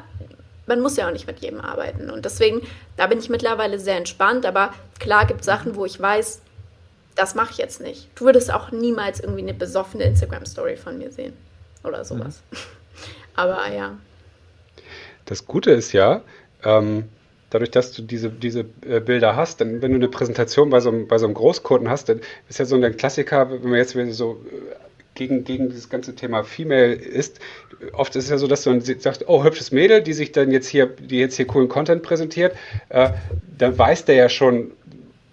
man muss ja auch nicht mit jedem arbeiten. Und deswegen, da bin ich mittlerweile sehr entspannt. Aber klar gibt es Sachen, wo ich weiß, das mache ich jetzt nicht. Du würdest auch niemals irgendwie eine besoffene Instagram-Story von mir sehen. Oder sowas. Mhm. Aber ja. Das Gute ist ja, ähm, dadurch, dass du diese, diese äh, Bilder hast, dann, wenn du eine Präsentation bei so, einem, bei so einem Großkunden hast, dann ist ja so ein Klassiker, wenn man jetzt so äh, gegen, gegen dieses ganze Thema Female ist. Oft ist es ja so, dass man sagt, oh, hübsches Mädel, die sich dann jetzt hier, die jetzt hier coolen Content präsentiert, äh, dann weiß der ja schon,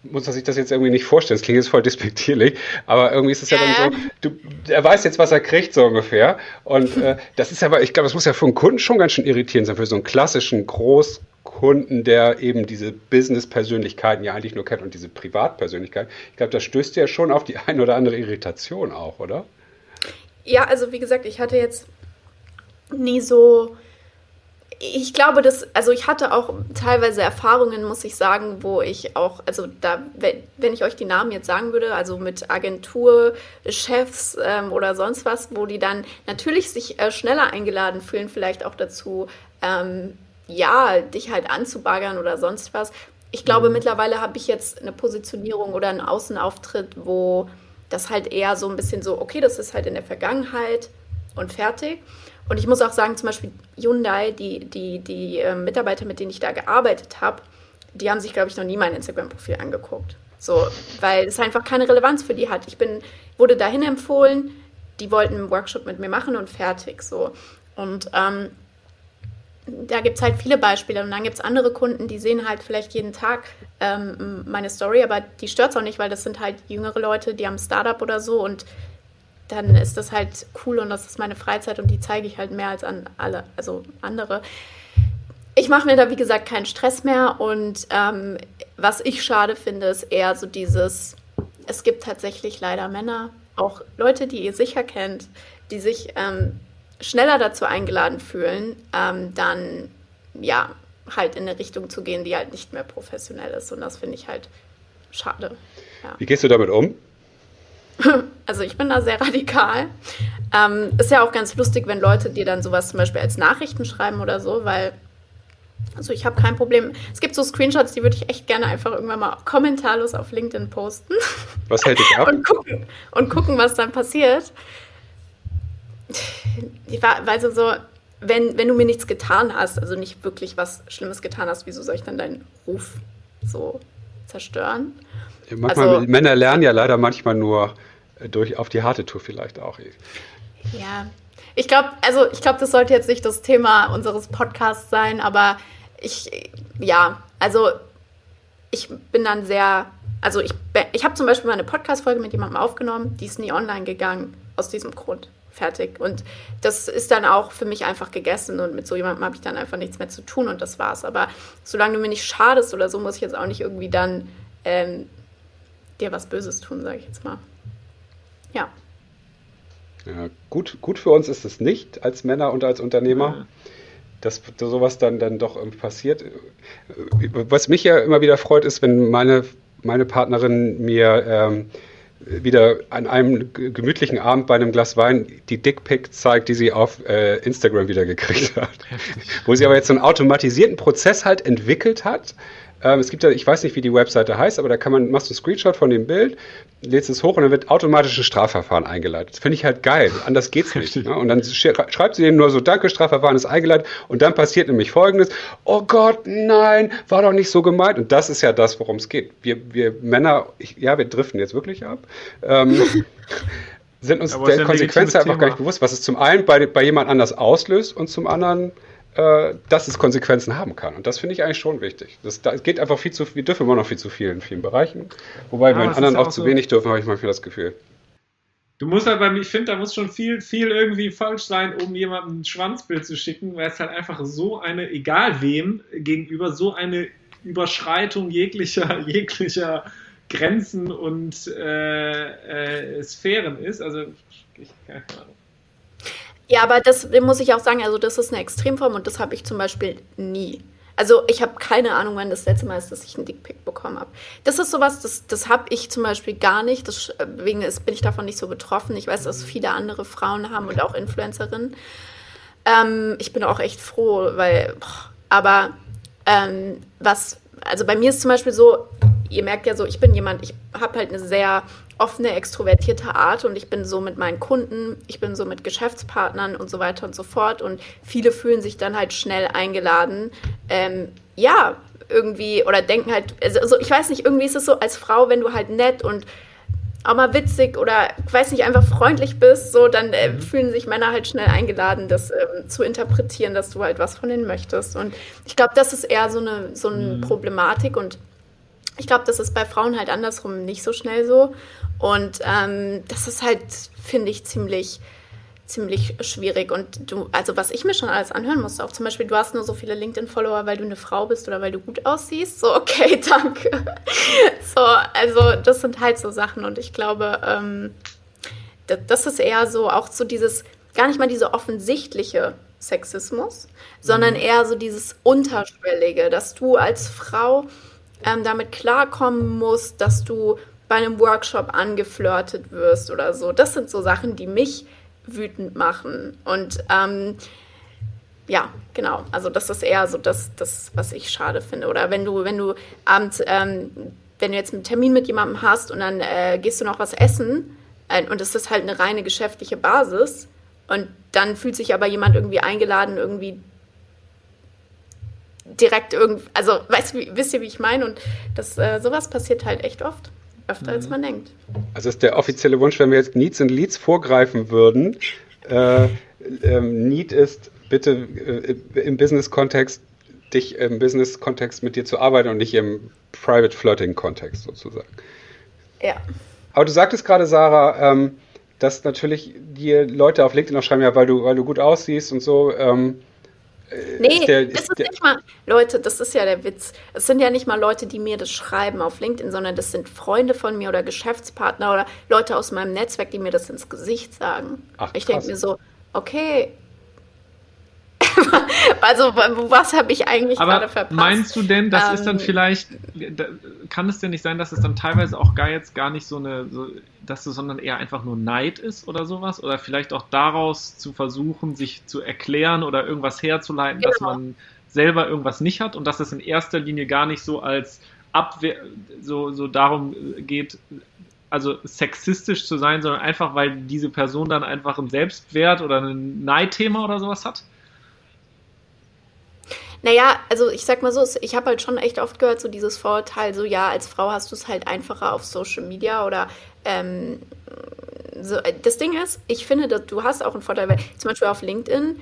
muss er sich das jetzt irgendwie nicht vorstellen. Das klingt jetzt voll despektierlich, aber irgendwie ist es ja, dann so, du, er weiß jetzt, was er kriegt, so ungefähr. Und äh, das ist aber, ich glaube, das muss ja für einen Kunden schon ganz schön irritierend sein, für so einen klassischen Großkunden, der eben diese Business-Persönlichkeiten ja eigentlich nur kennt und diese Privatpersönlichkeit. Ich glaube, das stößt ja schon auf die eine oder andere Irritation auch, oder? Ja, also wie gesagt, ich hatte jetzt nie so. Ich glaube, dass, also ich hatte auch teilweise Erfahrungen, muss ich sagen, wo ich auch, also da, wenn ich euch die Namen jetzt sagen würde, also mit Agenturchefs ähm, oder sonst was, wo die dann natürlich sich äh, schneller eingeladen fühlen, vielleicht auch dazu, ähm, ja, dich halt anzubaggern oder sonst was. Ich glaube, mhm. mittlerweile habe ich jetzt eine Positionierung oder einen Außenauftritt, wo das halt eher so ein bisschen so, okay, das ist halt in der Vergangenheit und fertig. Und ich muss auch sagen, zum Beispiel Hyundai, die, die, die äh, Mitarbeiter, mit denen ich da gearbeitet habe, die haben sich, glaube ich, noch nie mein Instagram-Profil angeguckt. So, weil es einfach keine Relevanz für die hat. Ich bin, wurde dahin empfohlen, die wollten einen Workshop mit mir machen und fertig. So. Und ähm, da gibt es halt viele Beispiele. Und dann gibt es andere Kunden, die sehen halt vielleicht jeden Tag ähm, meine Story, aber die stört es auch nicht, weil das sind halt jüngere Leute, die haben Startup oder so und dann ist das halt cool und das ist meine Freizeit und die zeige ich halt mehr als an alle, also andere. ich mache mir da, wie gesagt, keinen Stress mehr. Und ähm, was ich schade finde, ist eher so dieses, es gibt tatsächlich leider Männer, auch Leute, die ihr sicher kennt, die sich ähm, schneller dazu eingeladen fühlen, ähm, dann ja halt in eine Richtung zu gehen, die halt nicht mehr professionell ist. Und das finde ich halt schade. Ja. Wie gehst du damit um? Also ich bin da sehr radikal. Ähm, ist ja auch ganz lustig, wenn Leute dir dann sowas zum Beispiel als Nachrichten schreiben oder so, weil also ich habe kein Problem. Es gibt so Screenshots, die würde ich echt gerne einfach irgendwann mal kommentarlos auf LinkedIn posten. Was hält dich ab? und, gucken, und gucken, was dann passiert. Ich war, weil so, so wenn, wenn du mir nichts getan hast, also nicht wirklich was Schlimmes getan hast, wieso soll ich dann deinen Ruf so zerstören? manchmal, also, Männer lernen ja leider manchmal nur durch auf die harte Tour vielleicht auch. Ja, ich glaube, also ich glaube, das sollte jetzt nicht das Thema unseres Podcasts sein, aber ich, ja, also ich bin dann sehr, also ich, ich habe zum Beispiel mal eine Podcast-Folge mit jemandem aufgenommen, die ist nie online gegangen, aus diesem Grund. Fertig. Und das ist dann auch für mich einfach gegessen und mit so jemandem habe ich dann einfach nichts mehr zu tun und das war's. Aber solange du mir nicht schadest oder so, muss ich jetzt auch nicht irgendwie dann ähm, dir was Böses tun, sage ich jetzt mal. Ja. ja. gut, gut für uns ist es nicht als Männer und als Unternehmer. Ja. Dass sowas dann, dann doch passiert. Was mich ja immer wieder freut, ist, wenn meine, meine Partnerin mir ähm, wieder an einem gemütlichen Abend bei einem Glas Wein die Dickpick zeigt, die sie auf äh, Instagram wieder gekriegt hat. Wo sie aber jetzt so einen automatisierten Prozess halt entwickelt hat, ähm, es gibt ja, ich weiß nicht, wie die Webseite heißt, aber da kann man, machst du einen Screenshot von dem Bild, lädst es hoch und dann wird automatisch ein Strafverfahren eingeleitet. Das finde ich halt geil. Anders geht's nicht. Ne? Und dann schreibt sie denen nur so, danke, Strafverfahren ist eingeleitet. Und dann passiert nämlich Folgendes. Oh Gott, nein, war doch nicht so gemeint. Und das ist ja das, worum es geht. Wir, wir Männer, ich, ja, wir driften jetzt wirklich ab. Ähm, sind uns der Konsequenz einfach gar nicht bewusst, was es zum einen bei, bei jemand anders auslöst und zum anderen äh, dass es Konsequenzen haben kann. Und das finde ich eigentlich schon wichtig. Das, da, es geht einfach viel zu wir dürfen immer noch viel zu viel in vielen Bereichen. Wobei ja, wir in anderen auch, auch zu so wenig dürfen, habe ich manchmal das Gefühl. Du musst halt bei mir, ich finde, da muss schon viel, viel irgendwie falsch sein, um jemandem ein Schwanzbild zu schicken, weil es halt einfach so eine, egal wem, gegenüber so eine Überschreitung jeglicher, jeglicher Grenzen und äh, äh, Sphären ist. Also, ich, keine Ahnung. Ja, aber das muss ich auch sagen, also das ist eine Extremform und das habe ich zum Beispiel nie. Also ich habe keine Ahnung, wann das letzte Mal ist, dass ich einen Dickpick bekommen habe. Das ist sowas, das, das habe ich zum Beispiel gar nicht. Deswegen ist, bin ich davon nicht so betroffen. Ich weiß, dass viele andere Frauen haben und auch Influencerinnen. Ähm, ich bin auch echt froh, weil, boah, aber ähm, was, also bei mir ist zum Beispiel so, ihr merkt ja so, ich bin jemand, ich habe halt eine sehr offene, extrovertierte Art und ich bin so mit meinen Kunden, ich bin so mit Geschäftspartnern und so weiter und so fort und viele fühlen sich dann halt schnell eingeladen. Ähm, ja, irgendwie oder denken halt, also, also ich weiß nicht, irgendwie ist es so als Frau, wenn du halt nett und auch mal witzig oder ich weiß nicht, einfach freundlich bist, so dann äh, mhm. fühlen sich Männer halt schnell eingeladen, das ähm, zu interpretieren, dass du halt was von denen möchtest. Und ich glaube, das ist eher so eine, so eine mhm. Problematik und ich glaube, das ist bei Frauen halt andersrum nicht so schnell so. Und ähm, das ist halt, finde ich, ziemlich, ziemlich schwierig. Und du, also was ich mir schon alles anhören musste, auch zum Beispiel, du hast nur so viele LinkedIn-Follower, weil du eine Frau bist oder weil du gut aussiehst. So, okay, danke. so, also das sind halt so Sachen. Und ich glaube, ähm, das, das ist eher so auch so dieses, gar nicht mal diese offensichtliche Sexismus, sondern mhm. eher so dieses Unterschwellige, dass du als Frau ähm, damit klarkommen musst, dass du bei einem Workshop angeflirtet wirst oder so. Das sind so Sachen, die mich wütend machen. Und ähm, ja, genau. Also das ist eher so das, das, was ich schade finde. Oder wenn du, wenn du abends, ähm, wenn du jetzt einen Termin mit jemandem hast und dann äh, gehst du noch was essen äh, und es ist halt eine reine geschäftliche Basis und dann fühlt sich aber jemand irgendwie eingeladen, irgendwie direkt irgendwie, also weißt du, wisst ihr, wie ich meine? Und das, äh, sowas passiert halt echt oft. Öfter mhm. als man denkt. Also ist der offizielle Wunsch, wenn wir jetzt Needs und Leads vorgreifen würden. Äh, ähm, Need ist bitte äh, im Business-Kontext dich im Business-Kontext mit dir zu arbeiten und nicht im Private Flirting-Kontext sozusagen. Ja. Aber du sagtest gerade, Sarah, ähm, dass natürlich dir Leute auf LinkedIn auch schreiben, ja, weil du, weil du gut aussiehst und so. Ähm, äh, nee, ist der, ist das ist der, nicht mal, Leute, das ist ja der Witz. Es sind ja nicht mal Leute, die mir das schreiben auf LinkedIn, sondern das sind Freunde von mir oder Geschäftspartner oder Leute aus meinem Netzwerk, die mir das ins Gesicht sagen. Ach, ich denke mir so, okay, also, was habe ich eigentlich Aber gerade verpasst? Meinst du denn, das ähm, ist dann ähm, vielleicht, kann es denn nicht sein, dass es dann teilweise auch gar jetzt gar nicht so eine, so, dass es sondern eher einfach nur Neid ist oder sowas? Oder vielleicht auch daraus zu versuchen, sich zu erklären oder irgendwas herzuleiten, genau. dass man selber irgendwas nicht hat und dass es in erster Linie gar nicht so als Abwehr, so, so darum geht, also sexistisch zu sein, sondern einfach, weil diese Person dann einfach einen Selbstwert oder ein Neidthema oder sowas hat? Naja, also ich sag mal so, ich habe halt schon echt oft gehört, so dieses Vorurteil, so ja, als Frau hast du es halt einfacher auf Social Media oder ähm, so. Das Ding ist, ich finde, dass du hast auch einen Vorteil, weil zum Beispiel auf LinkedIn,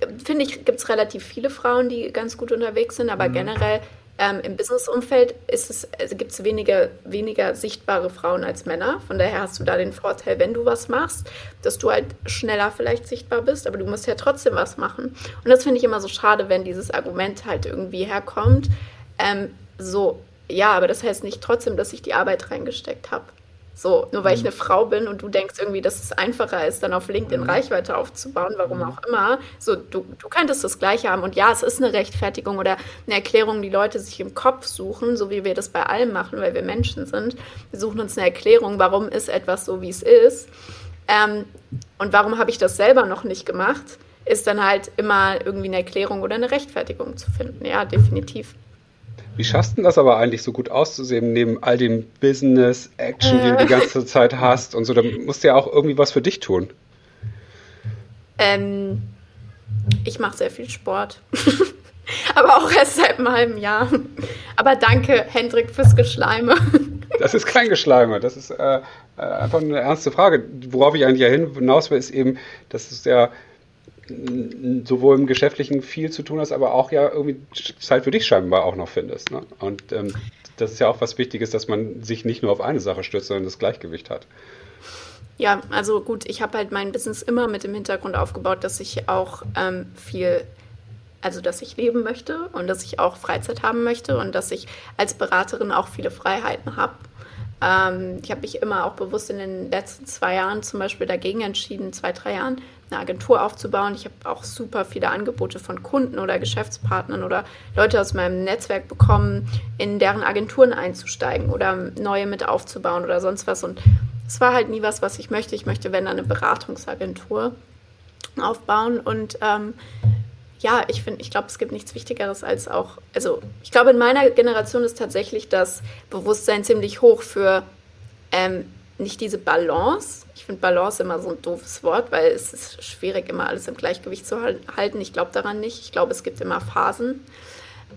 äh, finde ich, gibt es relativ viele Frauen, die ganz gut unterwegs sind, aber mhm. generell ähm, Im Businessumfeld also gibt es weniger, weniger sichtbare Frauen als Männer. Von daher hast du da den Vorteil, wenn du was machst, dass du halt schneller vielleicht sichtbar bist, aber du musst ja trotzdem was machen. Und das finde ich immer so schade, wenn dieses Argument halt irgendwie herkommt. Ähm, so, ja, aber das heißt nicht trotzdem, dass ich die Arbeit reingesteckt habe. So, nur weil ich mhm. eine Frau bin und du denkst irgendwie, dass es einfacher ist, dann auf LinkedIn mhm. Reichweite aufzubauen, warum mhm. auch immer. So, du, du könntest das Gleiche haben. Und ja, es ist eine Rechtfertigung oder eine Erklärung, die Leute sich im Kopf suchen, so wie wir das bei allem machen, weil wir Menschen sind. Wir suchen uns eine Erklärung, warum ist etwas so, wie es ist. Ähm, und warum habe ich das selber noch nicht gemacht, ist dann halt immer irgendwie eine Erklärung oder eine Rechtfertigung zu finden. Ja, definitiv. Wie schaffst du das aber eigentlich so gut auszusehen, neben all dem Business, Action, äh. die du die ganze Zeit hast und so? Da musst du ja auch irgendwie was für dich tun. Ähm, ich mache sehr viel Sport. aber auch erst seit einem halben Jahr. Aber danke, Hendrik, fürs Geschleime. das ist kein Geschleime, das ist äh, äh, einfach eine ernste Frage. Worauf ich eigentlich ja hinaus will, ist eben, dass es ja sowohl im Geschäftlichen viel zu tun hast, aber auch ja irgendwie Zeit für dich scheinbar auch noch findest. Ne? Und ähm, das ist ja auch was Wichtiges, dass man sich nicht nur auf eine Sache stützt, sondern das Gleichgewicht hat. Ja, also gut, ich habe halt mein Business immer mit dem Hintergrund aufgebaut, dass ich auch ähm, viel, also dass ich leben möchte und dass ich auch Freizeit haben möchte und dass ich als Beraterin auch viele Freiheiten habe. Ähm, ich habe mich immer auch bewusst in den letzten zwei Jahren zum Beispiel dagegen entschieden, zwei, drei Jahren, eine Agentur aufzubauen. Ich habe auch super viele Angebote von Kunden oder Geschäftspartnern oder Leute aus meinem Netzwerk bekommen, in deren Agenturen einzusteigen oder neue mit aufzubauen oder sonst was. Und es war halt nie was, was ich möchte. Ich möchte, wenn dann eine Beratungsagentur aufbauen. Und ähm, ja, ich finde, ich glaube, es gibt nichts Wichtigeres als auch, also ich glaube, in meiner Generation ist tatsächlich das Bewusstsein ziemlich hoch für ähm, nicht diese Balance. Ich finde Balance immer so ein doofes Wort, weil es ist schwierig, immer alles im Gleichgewicht zu halten. Ich glaube daran nicht. Ich glaube, es gibt immer Phasen.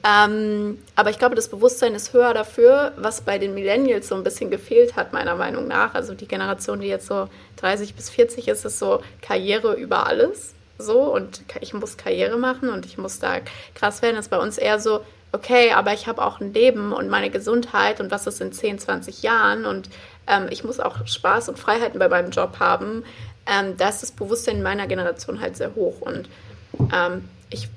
Ähm, aber ich glaube, das Bewusstsein ist höher dafür, was bei den Millennials so ein bisschen gefehlt hat, meiner Meinung nach. Also die Generation, die jetzt so 30 bis 40 ist, ist so Karriere über alles. So und ich muss Karriere machen und ich muss da krass werden. Das ist bei uns eher so, okay, aber ich habe auch ein Leben und meine Gesundheit und was ist in 10, 20 Jahren und ähm, ich muss auch Spaß und Freiheiten bei meinem Job haben, ähm, da ist das Bewusstsein in meiner Generation halt sehr hoch. Und ähm, ich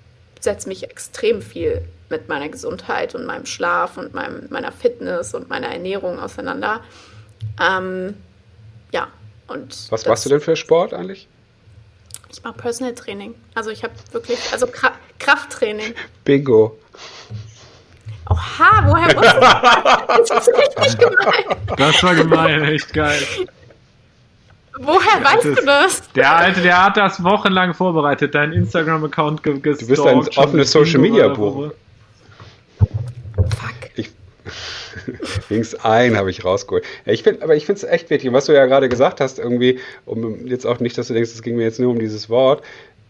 setze mich extrem viel mit meiner Gesundheit und meinem Schlaf und meinem, meiner Fitness und meiner Ernährung auseinander. Ähm, ja, und. Was machst du denn für Sport eigentlich? Ich mache Personal Training. Also ich habe wirklich, also Kra Krafttraining. Bingo. Oha, woher wusstest du das? ist richtig gemein. Das war gemein, echt geil. Woher weißt ist, du das? Der Alte, der hat das wochenlang vorbereitet, deinen Instagram-Account gestalkt. Du bist ein offenes Social-Media-Buch. Fuck. Ich, links ein habe ich rausgeholt. ich find, aber ich finde es echt wichtig. Und was du ja gerade gesagt hast, irgendwie, um jetzt auch nicht, dass du denkst, es ging mir jetzt nur um dieses Wort,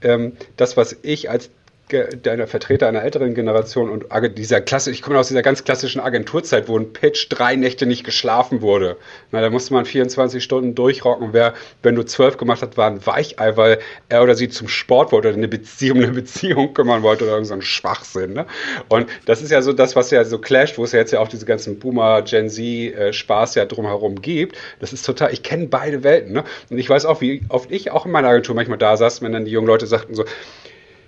ähm, das, was ich als deiner Vertreter einer älteren Generation und dieser Klasse, ich komme aus dieser ganz klassischen Agenturzeit, wo ein Pitch drei Nächte nicht geschlafen wurde. Na, da musste man 24 Stunden durchrocken. Wer, wenn du zwölf gemacht hast, war ein Weichei, weil er oder sie zum Sport wollte oder eine Beziehung, eine Beziehung kümmern wollte oder irgendein so Schwachsinn. Ne? Und das ist ja so das, was ja so clasht, wo es ja jetzt ja auch diese ganzen Boomer, Gen Z äh, ja drumherum gibt. Das ist total, ich kenne beide Welten. Ne? Und ich weiß auch, wie oft ich auch in meiner Agentur manchmal da saß, wenn dann die jungen Leute sagten so,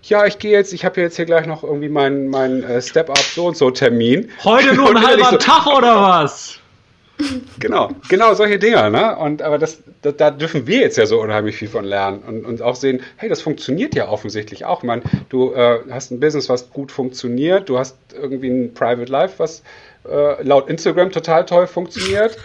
ja, ich gehe jetzt, ich habe jetzt hier gleich noch irgendwie meinen mein, äh, Step-Up so und so Termin. Heute nur ein halber so, Tag oder was? Genau, genau solche Dinger, ne? Und aber das, da, da, dürfen wir jetzt ja so unheimlich viel von lernen und, und auch sehen, hey, das funktioniert ja offensichtlich auch. Ich meine, du äh, hast ein Business, was gut funktioniert, du hast irgendwie ein Private Life, was äh, laut Instagram total toll funktioniert.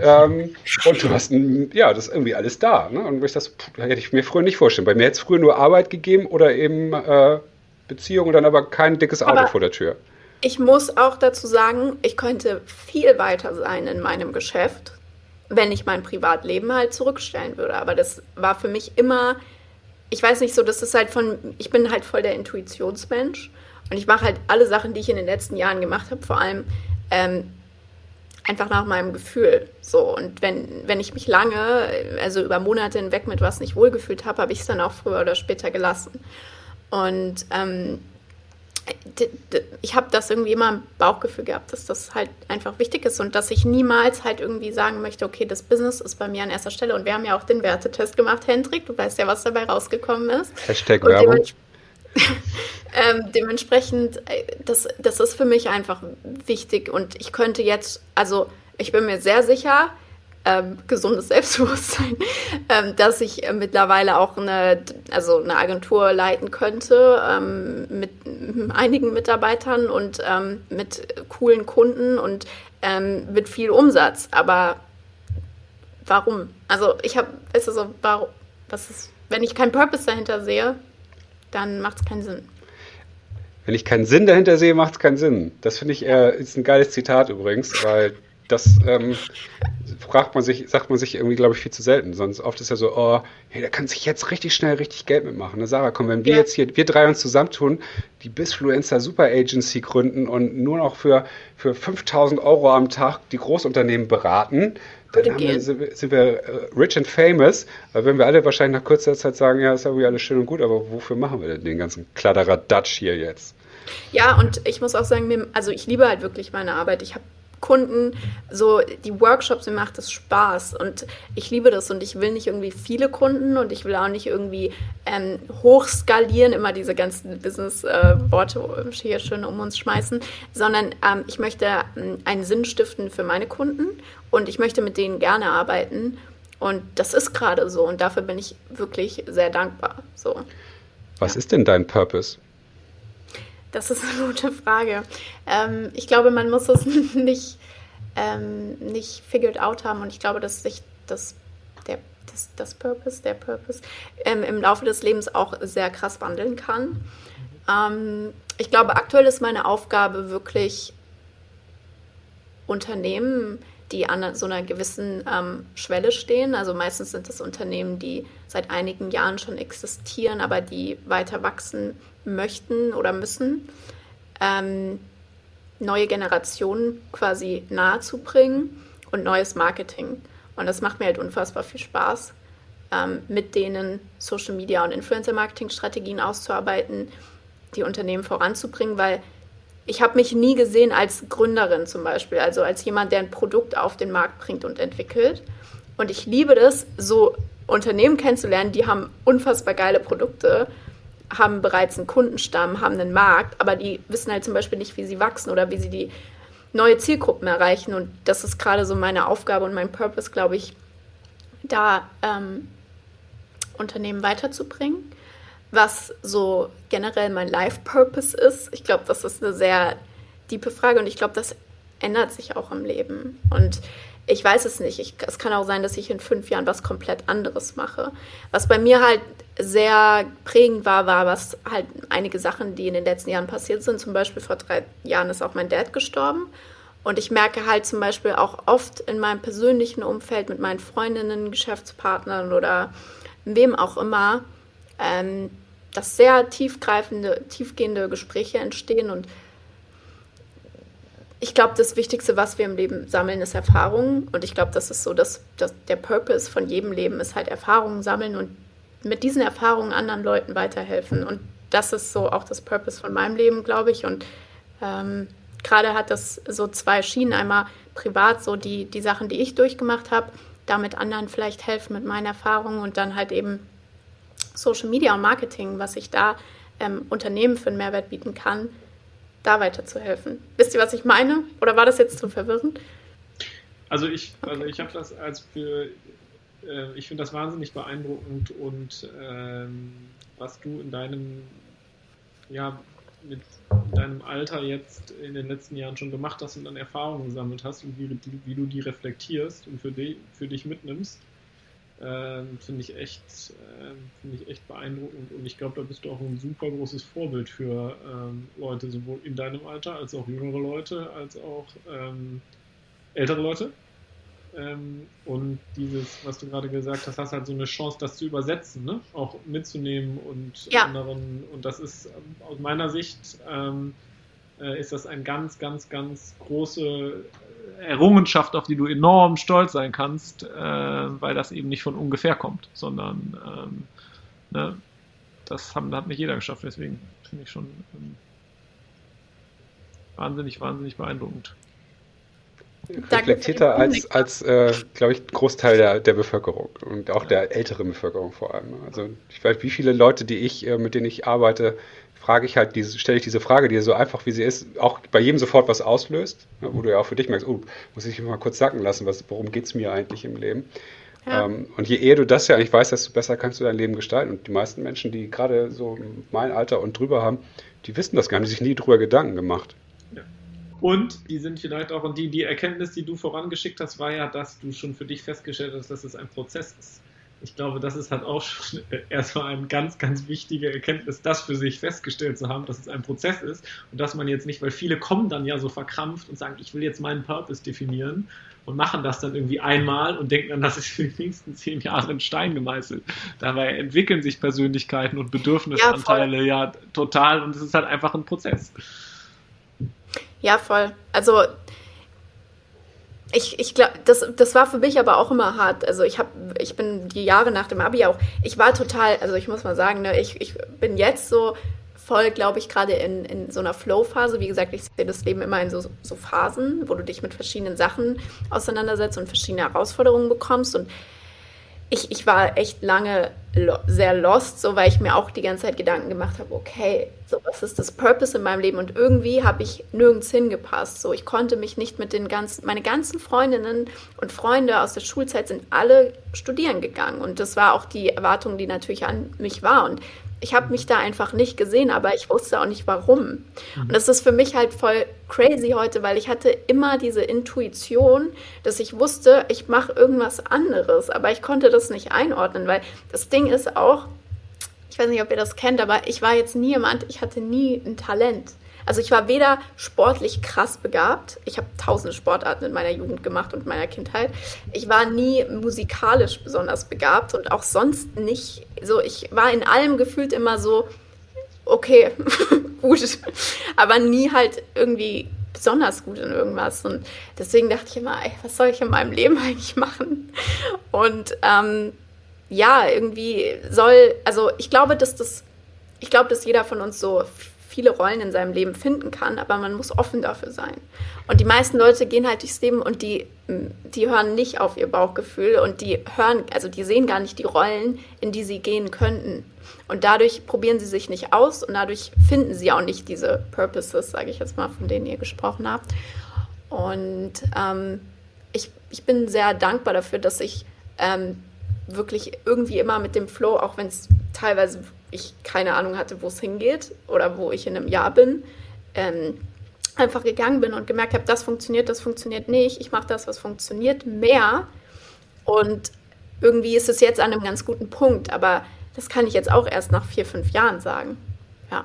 Ähm, und du hast, ja, das ist irgendwie alles da. Ne? Und ich das hätte ich mir früher nicht vorstellen. Bei mir hätte es früher nur Arbeit gegeben oder eben äh, Beziehung und dann aber kein dickes Auto aber vor der Tür. Ich muss auch dazu sagen, ich könnte viel weiter sein in meinem Geschäft, wenn ich mein Privatleben halt zurückstellen würde. Aber das war für mich immer, ich weiß nicht so, das ist halt von, ich bin halt voll der Intuitionsmensch und ich mache halt alle Sachen, die ich in den letzten Jahren gemacht habe, vor allem ähm, einfach nach meinem Gefühl. So, und wenn, wenn ich mich lange, also über Monate hinweg mit was nicht wohlgefühlt habe, habe ich es dann auch früher oder später gelassen. Und ähm, ich habe das irgendwie immer im Bauchgefühl gehabt, dass das halt einfach wichtig ist und dass ich niemals halt irgendwie sagen möchte, okay, das Business ist bei mir an erster Stelle. Und wir haben ja auch den Wertetest gemacht, Hendrik. Du weißt ja, was dabei rausgekommen ist. Hashtag Werbung. ähm, dementsprechend, äh, das, das ist für mich einfach wichtig und ich könnte jetzt, also ich bin mir sehr sicher, ähm, gesundes Selbstbewusstsein, ähm, dass ich äh, mittlerweile auch eine, also eine Agentur leiten könnte ähm, mit einigen Mitarbeitern und ähm, mit coolen Kunden und ähm, mit viel Umsatz. Aber warum? Also ich habe, weißt du so, warum, was ist, wenn ich keinen Purpose dahinter sehe, dann macht es keinen Sinn. Wenn ich keinen Sinn dahinter sehe, macht es keinen Sinn. Das finde ich äh, ist ein geiles Zitat übrigens, weil das ähm, fragt man sich, sagt man sich irgendwie, glaube ich, viel zu selten. Sonst oft ist ja so, oh, hey, da kann sich jetzt richtig schnell richtig Geld mitmachen. Ne? Sarah, komm, wenn wir ja. jetzt hier, wir drei uns zusammentun, die Bisfluencer Super Agency gründen und nur noch für, für 5000 Euro am Tag die Großunternehmen beraten, dann wir, sind, wir, äh, rich and famous. Weil wenn wir alle wahrscheinlich nach kurzer Zeit sagen, ja, ist ja alles schön und gut, aber wofür machen wir denn den ganzen Kladderadatsch hier jetzt? Ja, und ich muss auch sagen, also ich liebe halt wirklich meine Arbeit. Ich habe Kunden, so die Workshops, mir macht das Spaß und ich liebe das und ich will nicht irgendwie viele Kunden und ich will auch nicht irgendwie ähm, hochskalieren, immer diese ganzen Business-Worte äh, hier schön um uns schmeißen, sondern ähm, ich möchte ähm, einen Sinn stiften für meine Kunden und ich möchte mit denen gerne arbeiten und das ist gerade so und dafür bin ich wirklich sehr dankbar. So. Was ja. ist denn dein Purpose? Das ist eine gute Frage. Ähm, ich glaube, man muss es nicht, ähm, nicht figured out haben und ich glaube, dass sich das, der, das, das Purpose, der Purpose ähm, im Laufe des Lebens auch sehr krass wandeln kann. Ähm, ich glaube, aktuell ist meine Aufgabe wirklich Unternehmen, die an so einer gewissen ähm, Schwelle stehen. Also meistens sind es Unternehmen, die seit einigen Jahren schon existieren, aber die weiter wachsen möchten oder müssen, ähm, neue Generationen quasi nahezubringen und neues Marketing. Und das macht mir halt unfassbar viel Spaß, ähm, mit denen Social Media und Influencer-Marketing-Strategien auszuarbeiten, die Unternehmen voranzubringen, weil ich habe mich nie gesehen als Gründerin zum Beispiel, also als jemand, der ein Produkt auf den Markt bringt und entwickelt. Und ich liebe das, so Unternehmen kennenzulernen, die haben unfassbar geile Produkte haben bereits einen Kundenstamm, haben einen Markt, aber die wissen halt zum Beispiel nicht, wie sie wachsen oder wie sie die neue Zielgruppen erreichen. Und das ist gerade so meine Aufgabe und mein Purpose, glaube ich, da ähm, Unternehmen weiterzubringen. Was so generell mein Life-Purpose ist, ich glaube, das ist eine sehr tiefe Frage und ich glaube, das ändert sich auch im Leben. Und ich weiß es nicht. Ich, es kann auch sein, dass ich in fünf Jahren was komplett anderes mache. Was bei mir halt sehr prägend war, war was halt einige Sachen, die in den letzten Jahren passiert sind. Zum Beispiel vor drei Jahren ist auch mein Dad gestorben. Und ich merke halt zum Beispiel auch oft in meinem persönlichen Umfeld mit meinen Freundinnen, Geschäftspartnern oder wem auch immer, ähm, dass sehr tiefgreifende, tiefgehende Gespräche entstehen und ich glaube, das Wichtigste, was wir im Leben sammeln, ist Erfahrung. Und ich glaube, das ist so, dass, dass der Purpose von jedem Leben ist halt Erfahrungen sammeln und mit diesen Erfahrungen anderen Leuten weiterhelfen. Und das ist so auch das Purpose von meinem Leben, glaube ich. Und ähm, gerade hat das so zwei Schienen. Einmal privat, so die, die Sachen, die ich durchgemacht habe, damit anderen vielleicht helfen mit meinen Erfahrungen und dann halt eben Social Media und Marketing, was ich da ähm, Unternehmen für einen Mehrwert bieten kann, da weiterzuhelfen. Wisst ihr, was ich meine? Oder war das jetzt zu verwirrend? Also ich, also ich habe das als für, äh, ich finde das wahnsinnig beeindruckend und ähm, was du in deinem, ja, mit deinem Alter jetzt in den letzten Jahren schon gemacht hast und an Erfahrungen gesammelt hast und wie, wie du die reflektierst und für, die, für dich mitnimmst, ähm, finde ich echt, äh, finde ich echt beeindruckend und ich glaube, da bist du auch ein super großes Vorbild für ähm, Leute, sowohl in deinem Alter als auch jüngere Leute, als auch ähm, ältere Leute. Ähm, und dieses, was du gerade gesagt hast, hast halt so eine Chance, das zu übersetzen, ne? auch mitzunehmen und ja. anderen. Und das ist ähm, aus meiner Sicht ähm, äh, ist das eine ganz, ganz, ganz große Errungenschaft, auf die du enorm stolz sein kannst, äh, weil das eben nicht von ungefähr kommt, sondern ähm, ne? das haben, hat nicht jeder geschafft. Deswegen finde ich schon ähm, wahnsinnig, wahnsinnig beeindruckend reflektierter als, als äh, glaube ich, Großteil der, der Bevölkerung und auch der älteren Bevölkerung vor allem. Also ich weiß, wie viele Leute, die ich, äh, mit denen ich arbeite, frage ich halt diese, stelle ich diese Frage, die so einfach wie sie ist, auch bei jedem sofort was auslöst, ne, wo du ja auch für dich merkst, oh, muss ich mal kurz sacken lassen, was, worum geht es mir eigentlich im Leben? Ja. Ähm, und je eher du das ja eigentlich weißt, desto besser kannst du dein Leben gestalten. Und die meisten Menschen, die gerade so mein Alter und drüber haben, die wissen das gar nicht, die sich nie drüber Gedanken gemacht. Und die sind vielleicht auch, und die, die Erkenntnis, die du vorangeschickt hast, war ja, dass du schon für dich festgestellt hast, dass es ein Prozess ist. Ich glaube, das ist halt auch schon erstmal eine ganz, ganz wichtige Erkenntnis, das für sich festgestellt zu haben, dass es ein Prozess ist und dass man jetzt nicht, weil viele kommen dann ja so verkrampft und sagen, ich will jetzt meinen Purpose definieren und machen das dann irgendwie einmal und denken dann, das ist für die nächsten zehn Jahre in Stein gemeißelt. Dabei entwickeln sich Persönlichkeiten und Bedürfnisanteile ja, ja total und es ist halt einfach ein Prozess. Ja, voll. Also ich, ich glaube, das, das war für mich aber auch immer hart. Also ich habe, ich bin die Jahre nach dem Abi auch, ich war total, also ich muss mal sagen, ne, ich, ich bin jetzt so voll, glaube ich, gerade in, in so einer Flow-Phase. Wie gesagt, ich sehe das Leben immer in so, so Phasen, wo du dich mit verschiedenen Sachen auseinandersetzt und verschiedene Herausforderungen bekommst. Und ich, ich war echt lange lo sehr lost, so weil ich mir auch die ganze Zeit Gedanken gemacht habe, okay, so was ist das Purpose in meinem Leben? Und irgendwie habe ich nirgends hingepasst. So, ich konnte mich nicht mit den ganzen, meine ganzen Freundinnen und Freunde aus der Schulzeit sind alle studieren gegangen. Und das war auch die Erwartung, die natürlich an mich war. Und ich habe mich da einfach nicht gesehen, aber ich wusste auch nicht warum. Mhm. Und das ist für mich halt voll crazy heute, weil ich hatte immer diese Intuition, dass ich wusste, ich mache irgendwas anderes, aber ich konnte das nicht einordnen, weil das Ding ist auch, ich weiß nicht, ob ihr das kennt, aber ich war jetzt nie jemand, ich hatte nie ein Talent. Also ich war weder sportlich krass begabt, ich habe tausende Sportarten in meiner Jugend gemacht und in meiner Kindheit. Ich war nie musikalisch besonders begabt und auch sonst nicht so, ich war in allem gefühlt immer so, okay, gut, aber nie halt irgendwie besonders gut in irgendwas. Und deswegen dachte ich immer, ey, was soll ich in meinem Leben eigentlich machen? Und ähm, ja, irgendwie soll, also ich glaube, dass das, ich glaube, dass jeder von uns so viele Rollen in seinem Leben finden kann, aber man muss offen dafür sein. Und die meisten Leute gehen halt durchs Leben und die, die hören nicht auf ihr Bauchgefühl und die hören, also die sehen gar nicht die Rollen, in die sie gehen könnten. Und dadurch probieren sie sich nicht aus und dadurch finden sie auch nicht diese Purposes, sage ich jetzt mal, von denen ihr gesprochen habt. Und ähm, ich, ich bin sehr dankbar dafür, dass ich ähm, wirklich irgendwie immer mit dem Flow, auch wenn es teilweise ich keine Ahnung hatte, wo es hingeht oder wo ich in einem Jahr bin, ähm, einfach gegangen bin und gemerkt habe, das funktioniert, das funktioniert nicht. Ich mache das, was funktioniert, mehr. Und irgendwie ist es jetzt an einem ganz guten Punkt, aber das kann ich jetzt auch erst nach vier, fünf Jahren sagen. Ja.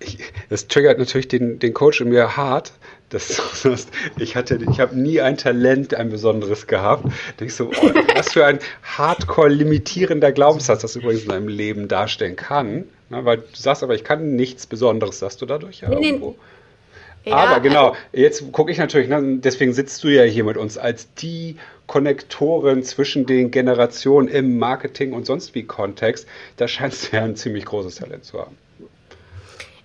Ich, das triggert natürlich den, den Coach in mir hart, das, ich hatte, ich habe nie ein Talent, ein besonderes gehabt. Ich so, oh, was für ein hardcore limitierender Glaubenssatz das übrigens in deinem Leben darstellen kann. Na, weil du sagst aber, ich kann nichts Besonderes, sagst du dadurch ja irgendwo. Ja, aber genau, jetzt gucke ich natürlich, ne, deswegen sitzt du ja hier mit uns als die Konnektorin zwischen den Generationen im Marketing und sonst wie Kontext. Da scheinst du ja ein ziemlich großes Talent zu haben.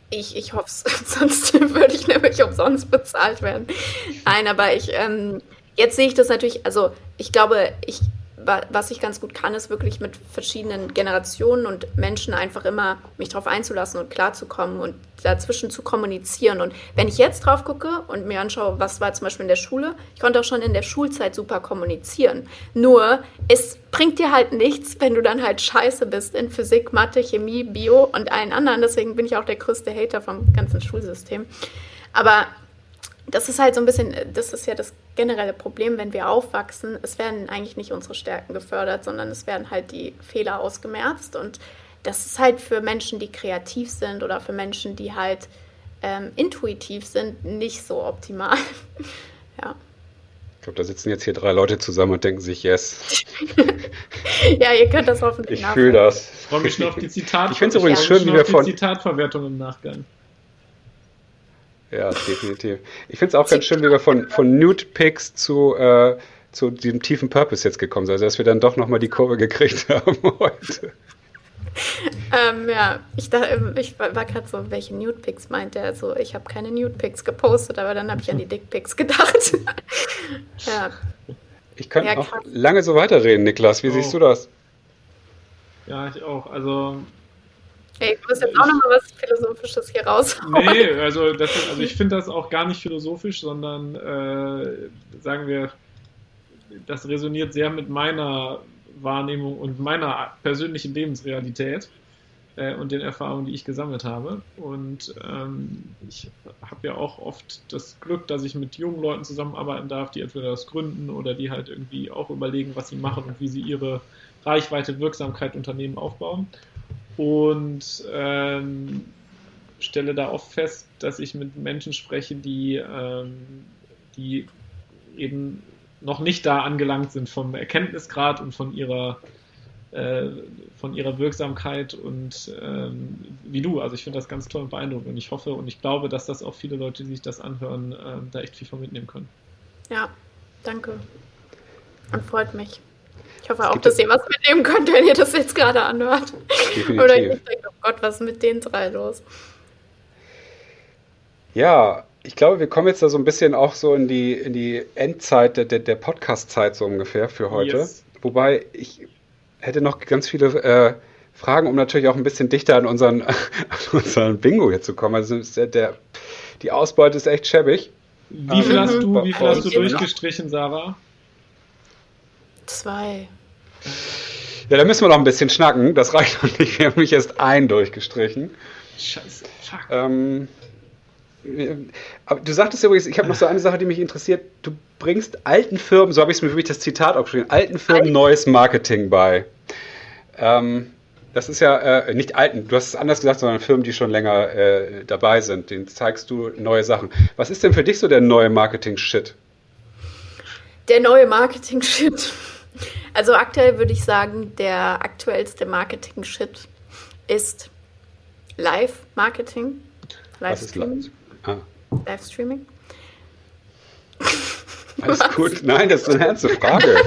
Ich, ich hoffe es, sonst würde ich nämlich umsonst bezahlt werden. Nein, aber ich, ähm, jetzt sehe ich das natürlich, also ich glaube, ich was ich ganz gut kann, ist wirklich mit verschiedenen Generationen und Menschen einfach immer mich darauf einzulassen und klarzukommen und dazwischen zu kommunizieren. Und wenn ich jetzt drauf gucke und mir anschaue, was war zum Beispiel in der Schule, ich konnte auch schon in der Schulzeit super kommunizieren. Nur, es bringt dir halt nichts, wenn du dann halt scheiße bist in Physik, Mathe, Chemie, Bio und allen anderen. Deswegen bin ich auch der größte Hater vom ganzen Schulsystem. Aber das ist halt so ein bisschen, das ist ja das generelle Problem, wenn wir aufwachsen. Es werden eigentlich nicht unsere Stärken gefördert, sondern es werden halt die Fehler ausgemerzt. Und das ist halt für Menschen, die kreativ sind oder für Menschen, die halt ähm, intuitiv sind, nicht so optimal. ja. Ich glaube, da sitzen jetzt hier drei Leute zusammen und denken sich, yes. ja, ihr könnt das hoffentlich Ich fühle das. Ich freue mich schon auf die Zitat. Ich finde es übrigens schön, wie wir von Zitatverwertung im Nachgang. Ja, definitiv. Ich finde es auch ganz schön, wie wir von, von Nude-Picks zu, äh, zu diesem tiefen Purpose jetzt gekommen sind. Also, dass wir dann doch nochmal die Kurve gekriegt haben heute. Ähm, ja, ich, dachte, ähm, ich war, gerade so, welche Nude-Pics meint er? Also, ich habe keine Nude-Pics gepostet, aber dann habe ich an die Dick-Pics gedacht. ja. Ich könnte ja, noch lange so weiterreden, Niklas. Wie oh. siehst du das? Ja, ich auch. Also, Ey, du musst jetzt auch nochmal was Philosophisches hier raus. Nee, also, das, also ich finde das auch gar nicht philosophisch, sondern äh, sagen wir, das resoniert sehr mit meiner Wahrnehmung und meiner persönlichen Lebensrealität äh, und den Erfahrungen, die ich gesammelt habe. Und ähm, ich habe ja auch oft das Glück, dass ich mit jungen Leuten zusammenarbeiten darf, die entweder das gründen oder die halt irgendwie auch überlegen, was sie machen und wie sie ihre Reichweite, Wirksamkeit, Unternehmen aufbauen und ähm, stelle da oft fest, dass ich mit Menschen spreche, die, ähm, die eben noch nicht da angelangt sind vom Erkenntnisgrad und von ihrer äh, von ihrer Wirksamkeit und ähm, wie du. Also ich finde das ganz toll und beeindruckend und ich hoffe und ich glaube, dass das auch viele Leute, die sich das anhören, äh, da echt viel von mitnehmen können. Ja, danke. Und freut mich. Ich hoffe auch, dass ihr was mitnehmen könnt, wenn ihr das jetzt gerade anhört. Definitiv. Oder ihr denkt, oh Gott, was ist mit den drei los? Ja, ich glaube, wir kommen jetzt da so ein bisschen auch so in die, in die Endzeit der, der Podcast-Zeit so ungefähr für heute. Yes. Wobei ich hätte noch ganz viele äh, Fragen, um natürlich auch ein bisschen dichter an unseren, an unseren Bingo hier zu kommen. Also der, der, die Ausbeute ist echt schäbig. Wie viel hast du, wie viel hast du durchgestrichen, Sarah? Zwei. Ja, da müssen wir noch ein bisschen schnacken. Das reicht noch nicht. Wir haben mich erst ein durchgestrichen. Scheiße. Ähm, du sagtest übrigens, ich habe noch so eine Sache, die mich interessiert. Du bringst alten Firmen, so habe ich es mir wirklich das Zitat aufgeschrieben, alten Firmen neues Marketing bei. Ähm, das ist ja äh, nicht alten, du hast es anders gesagt, sondern Firmen, die schon länger äh, dabei sind. Denen zeigst du neue Sachen. Was ist denn für dich so der neue Marketing-Shit? Der neue Marketing-Shit. Also aktuell würde ich sagen, der aktuellste Marketing-Shit ist Live-Marketing. Live-Streaming. Ah. Live-Streaming. Alles Was? gut. Nein, das ist eine ernste Frage.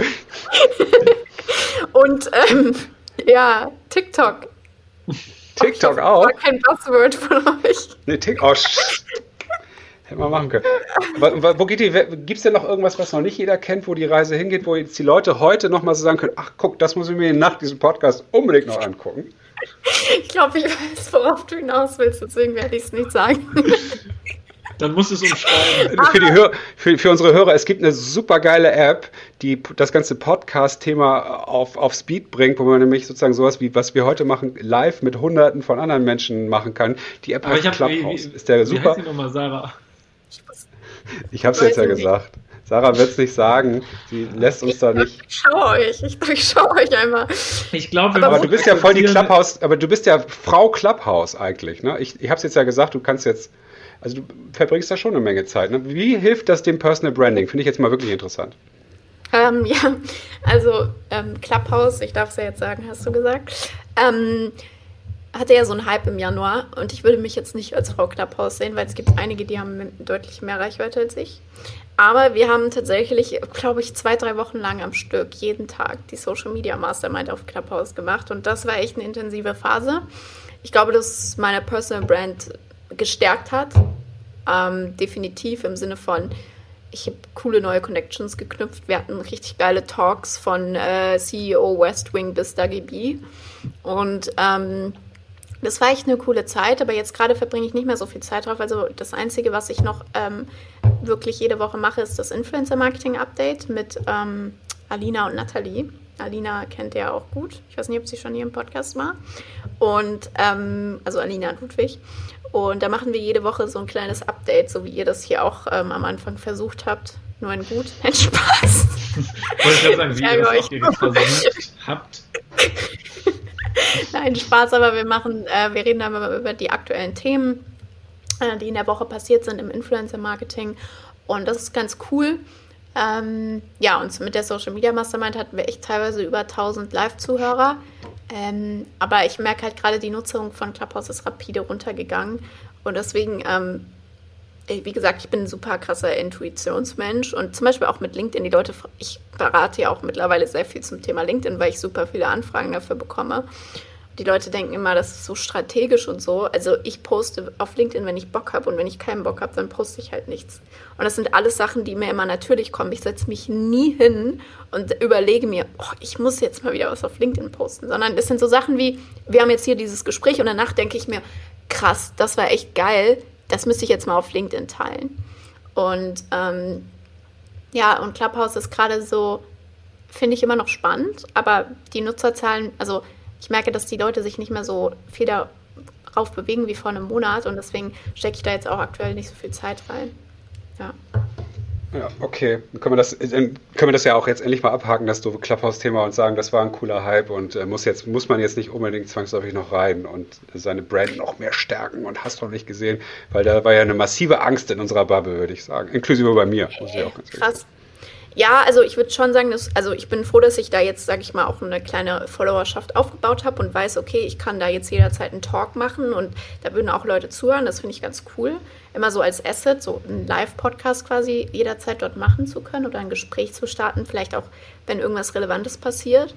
Und ähm, ja, TikTok. TikTok auch? War kein Buzzword von euch. Nee, TikTok. Oh, Hätten wir machen können. wo geht die, gibt es denn noch irgendwas, was noch nicht jeder kennt, wo die Reise hingeht, wo jetzt die Leute heute noch mal so sagen können, ach guck, das muss ich mir nach diesem Podcast unbedingt noch angucken? Ich glaube, ich weiß, worauf du hinaus willst, deswegen werde ich es nicht sagen. Dann muss es umschreiben. Für, die Hör für, für, unsere Hörer, es gibt eine super geile App, die das ganze Podcast-Thema auf, auf Speed bringt, wo man nämlich sozusagen sowas wie, was wir heute machen, live mit hunderten von anderen Menschen machen kann. Die App heißt Clubhouse. Wie, wie, ist der super? Wie heißt die nochmal, Sarah? Ich habe es jetzt ja gesagt. Sarah wird es nicht sagen. Sie lässt uns ich da nicht. Ich schaue euch. Ich durchschaue euch einmal. Ich glaube, aber du bist ja voll die Clubhouse, aber du bist ja Frau Clubhouse eigentlich. Ne? Ich, ich habe es jetzt ja gesagt, du kannst jetzt, also du verbringst da schon eine Menge Zeit. Ne? Wie hilft das dem Personal Branding? Finde ich jetzt mal wirklich interessant. Ähm, ja, also ähm, Clubhouse, ich darf es ja jetzt sagen, hast du gesagt. Ähm, hatte ja so einen Hype im Januar und ich würde mich jetzt nicht als Frau Clubhouse sehen, weil es gibt einige, die haben deutlich mehr Reichweite als ich. Aber wir haben tatsächlich, glaube ich, zwei, drei Wochen lang am Stück jeden Tag die Social Media Mastermind auf Clubhouse gemacht und das war echt eine intensive Phase. Ich glaube, dass meine Personal Brand gestärkt hat. Ähm, definitiv im Sinne von, ich habe coole neue Connections geknüpft. Wir hatten richtig geile Talks von äh, CEO West Wing bis Dougie B. Und ähm, das war echt eine coole Zeit, aber jetzt gerade verbringe ich nicht mehr so viel Zeit drauf. Also das Einzige, was ich noch ähm, wirklich jede Woche mache, ist das Influencer Marketing Update mit ähm, Alina und Nathalie. Alina kennt ihr ja auch gut. Ich weiß nicht, ob sie schon hier im Podcast war. Und ähm, also Alina Ludwig. Und da machen wir jede Woche so ein kleines Update, so wie ihr das hier auch ähm, am Anfang versucht habt. Nur ein gut, ein Spaß. Wollte ich sagen, wie ihr das auch hier versucht habt. Nein, Spaß, aber wir machen, äh, wir reden dann über die aktuellen Themen, äh, die in der Woche passiert sind im Influencer-Marketing. Und das ist ganz cool. Ähm, ja, und mit der Social Media Mastermind hatten wir echt teilweise über 1000 Live-Zuhörer. Ähm, aber ich merke halt gerade, die Nutzung von Clubhouse ist rapide runtergegangen. Und deswegen, ähm, wie gesagt, ich bin ein super krasser Intuitionsmensch. Und zum Beispiel auch mit LinkedIn, die Leute, ich berate ja auch mittlerweile sehr viel zum Thema LinkedIn, weil ich super viele Anfragen dafür bekomme die Leute denken immer, das ist so strategisch und so. Also ich poste auf LinkedIn, wenn ich Bock habe und wenn ich keinen Bock habe, dann poste ich halt nichts. Und das sind alles Sachen, die mir immer natürlich kommen. Ich setze mich nie hin und überlege mir, oh, ich muss jetzt mal wieder was auf LinkedIn posten, sondern das sind so Sachen wie, wir haben jetzt hier dieses Gespräch und danach denke ich mir, krass, das war echt geil, das müsste ich jetzt mal auf LinkedIn teilen. Und ähm, ja, und Clubhouse ist gerade so, finde ich immer noch spannend, aber die Nutzerzahlen, also ich merke, dass die Leute sich nicht mehr so viel darauf bewegen wie vor einem Monat und deswegen stecke ich da jetzt auch aktuell nicht so viel Zeit rein. Ja. Ja, okay. Dann können wir, das, dann können wir das ja auch jetzt endlich mal abhaken, das doofe Clubhouse-Thema und sagen, das war ein cooler Hype und äh, muss, jetzt, muss man jetzt nicht unbedingt zwangsläufig noch rein und seine Brand noch mehr stärken und hast du nicht gesehen, weil da war ja eine massive Angst in unserer Bubble, würde ich sagen. Inklusive bei mir. Muss ich auch ganz Krass. Ja, also ich würde schon sagen, dass, also ich bin froh, dass ich da jetzt, sage ich mal, auch eine kleine Followerschaft aufgebaut habe und weiß, okay, ich kann da jetzt jederzeit einen Talk machen und da würden auch Leute zuhören. Das finde ich ganz cool. Immer so als Asset, so einen Live-Podcast quasi jederzeit dort machen zu können oder ein Gespräch zu starten, vielleicht auch, wenn irgendwas Relevantes passiert.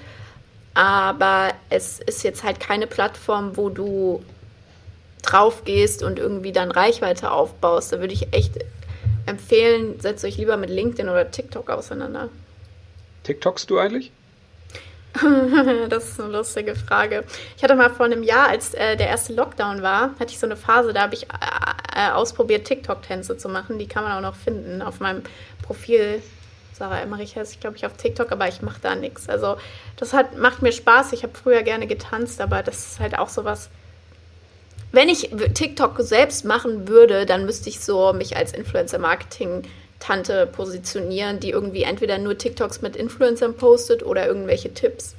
Aber es ist jetzt halt keine Plattform, wo du drauf gehst und irgendwie dann Reichweite aufbaust. Da würde ich echt empfehlen, setzt euch lieber mit LinkedIn oder TikTok auseinander. TikTokst du eigentlich? das ist eine lustige Frage. Ich hatte mal vor einem Jahr, als äh, der erste Lockdown war, hatte ich so eine Phase, da habe ich äh, ausprobiert, TikTok-Tänze zu machen. Die kann man auch noch finden auf meinem Profil. Sarah Emmerich heißt ich, glaube ich, auf TikTok, aber ich mache da nichts. Also das hat, macht mir Spaß. Ich habe früher gerne getanzt, aber das ist halt auch sowas, wenn ich TikTok selbst machen würde, dann müsste ich so mich als Influencer-Marketing-Tante positionieren, die irgendwie entweder nur TikToks mit Influencern postet oder irgendwelche Tipps.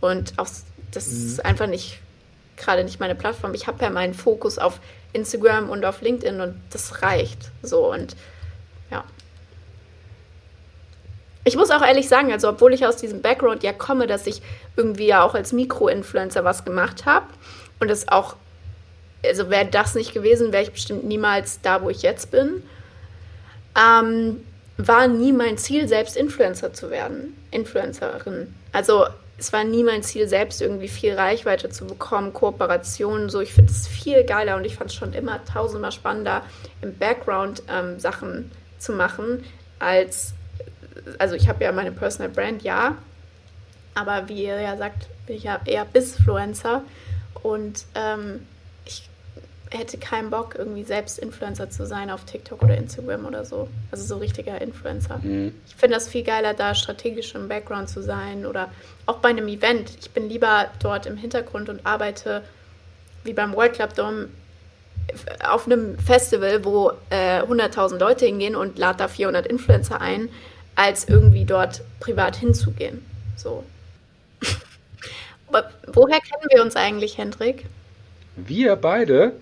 Und auch, das mhm. ist einfach nicht, gerade nicht meine Plattform. Ich habe ja meinen Fokus auf Instagram und auf LinkedIn und das reicht so. Und ja. Ich muss auch ehrlich sagen, also obwohl ich aus diesem Background ja komme, dass ich irgendwie ja auch als Mikro-Influencer was gemacht habe und es auch also wäre das nicht gewesen, wäre ich bestimmt niemals da, wo ich jetzt bin. Ähm, war nie mein Ziel, selbst Influencer zu werden, Influencerin. Also es war nie mein Ziel, selbst irgendwie viel Reichweite zu bekommen, Kooperationen, so. Ich finde es viel geiler und ich fand es schon immer tausendmal spannender, im Background ähm, Sachen zu machen, als, also ich habe ja meine Personal Brand, ja, aber wie ihr ja sagt, bin ich ja eher Bisfluencer und ähm, hätte keinen Bock, irgendwie selbst Influencer zu sein auf TikTok oder Instagram oder so. Also so richtiger Influencer. Mhm. Ich finde das viel geiler, da strategisch im Background zu sein oder auch bei einem Event. Ich bin lieber dort im Hintergrund und arbeite wie beim World Club Dome auf einem Festival, wo äh, 100.000 Leute hingehen und lade da 400 Influencer ein, als irgendwie dort privat hinzugehen. So. Aber woher kennen wir uns eigentlich, Hendrik? Wir beide?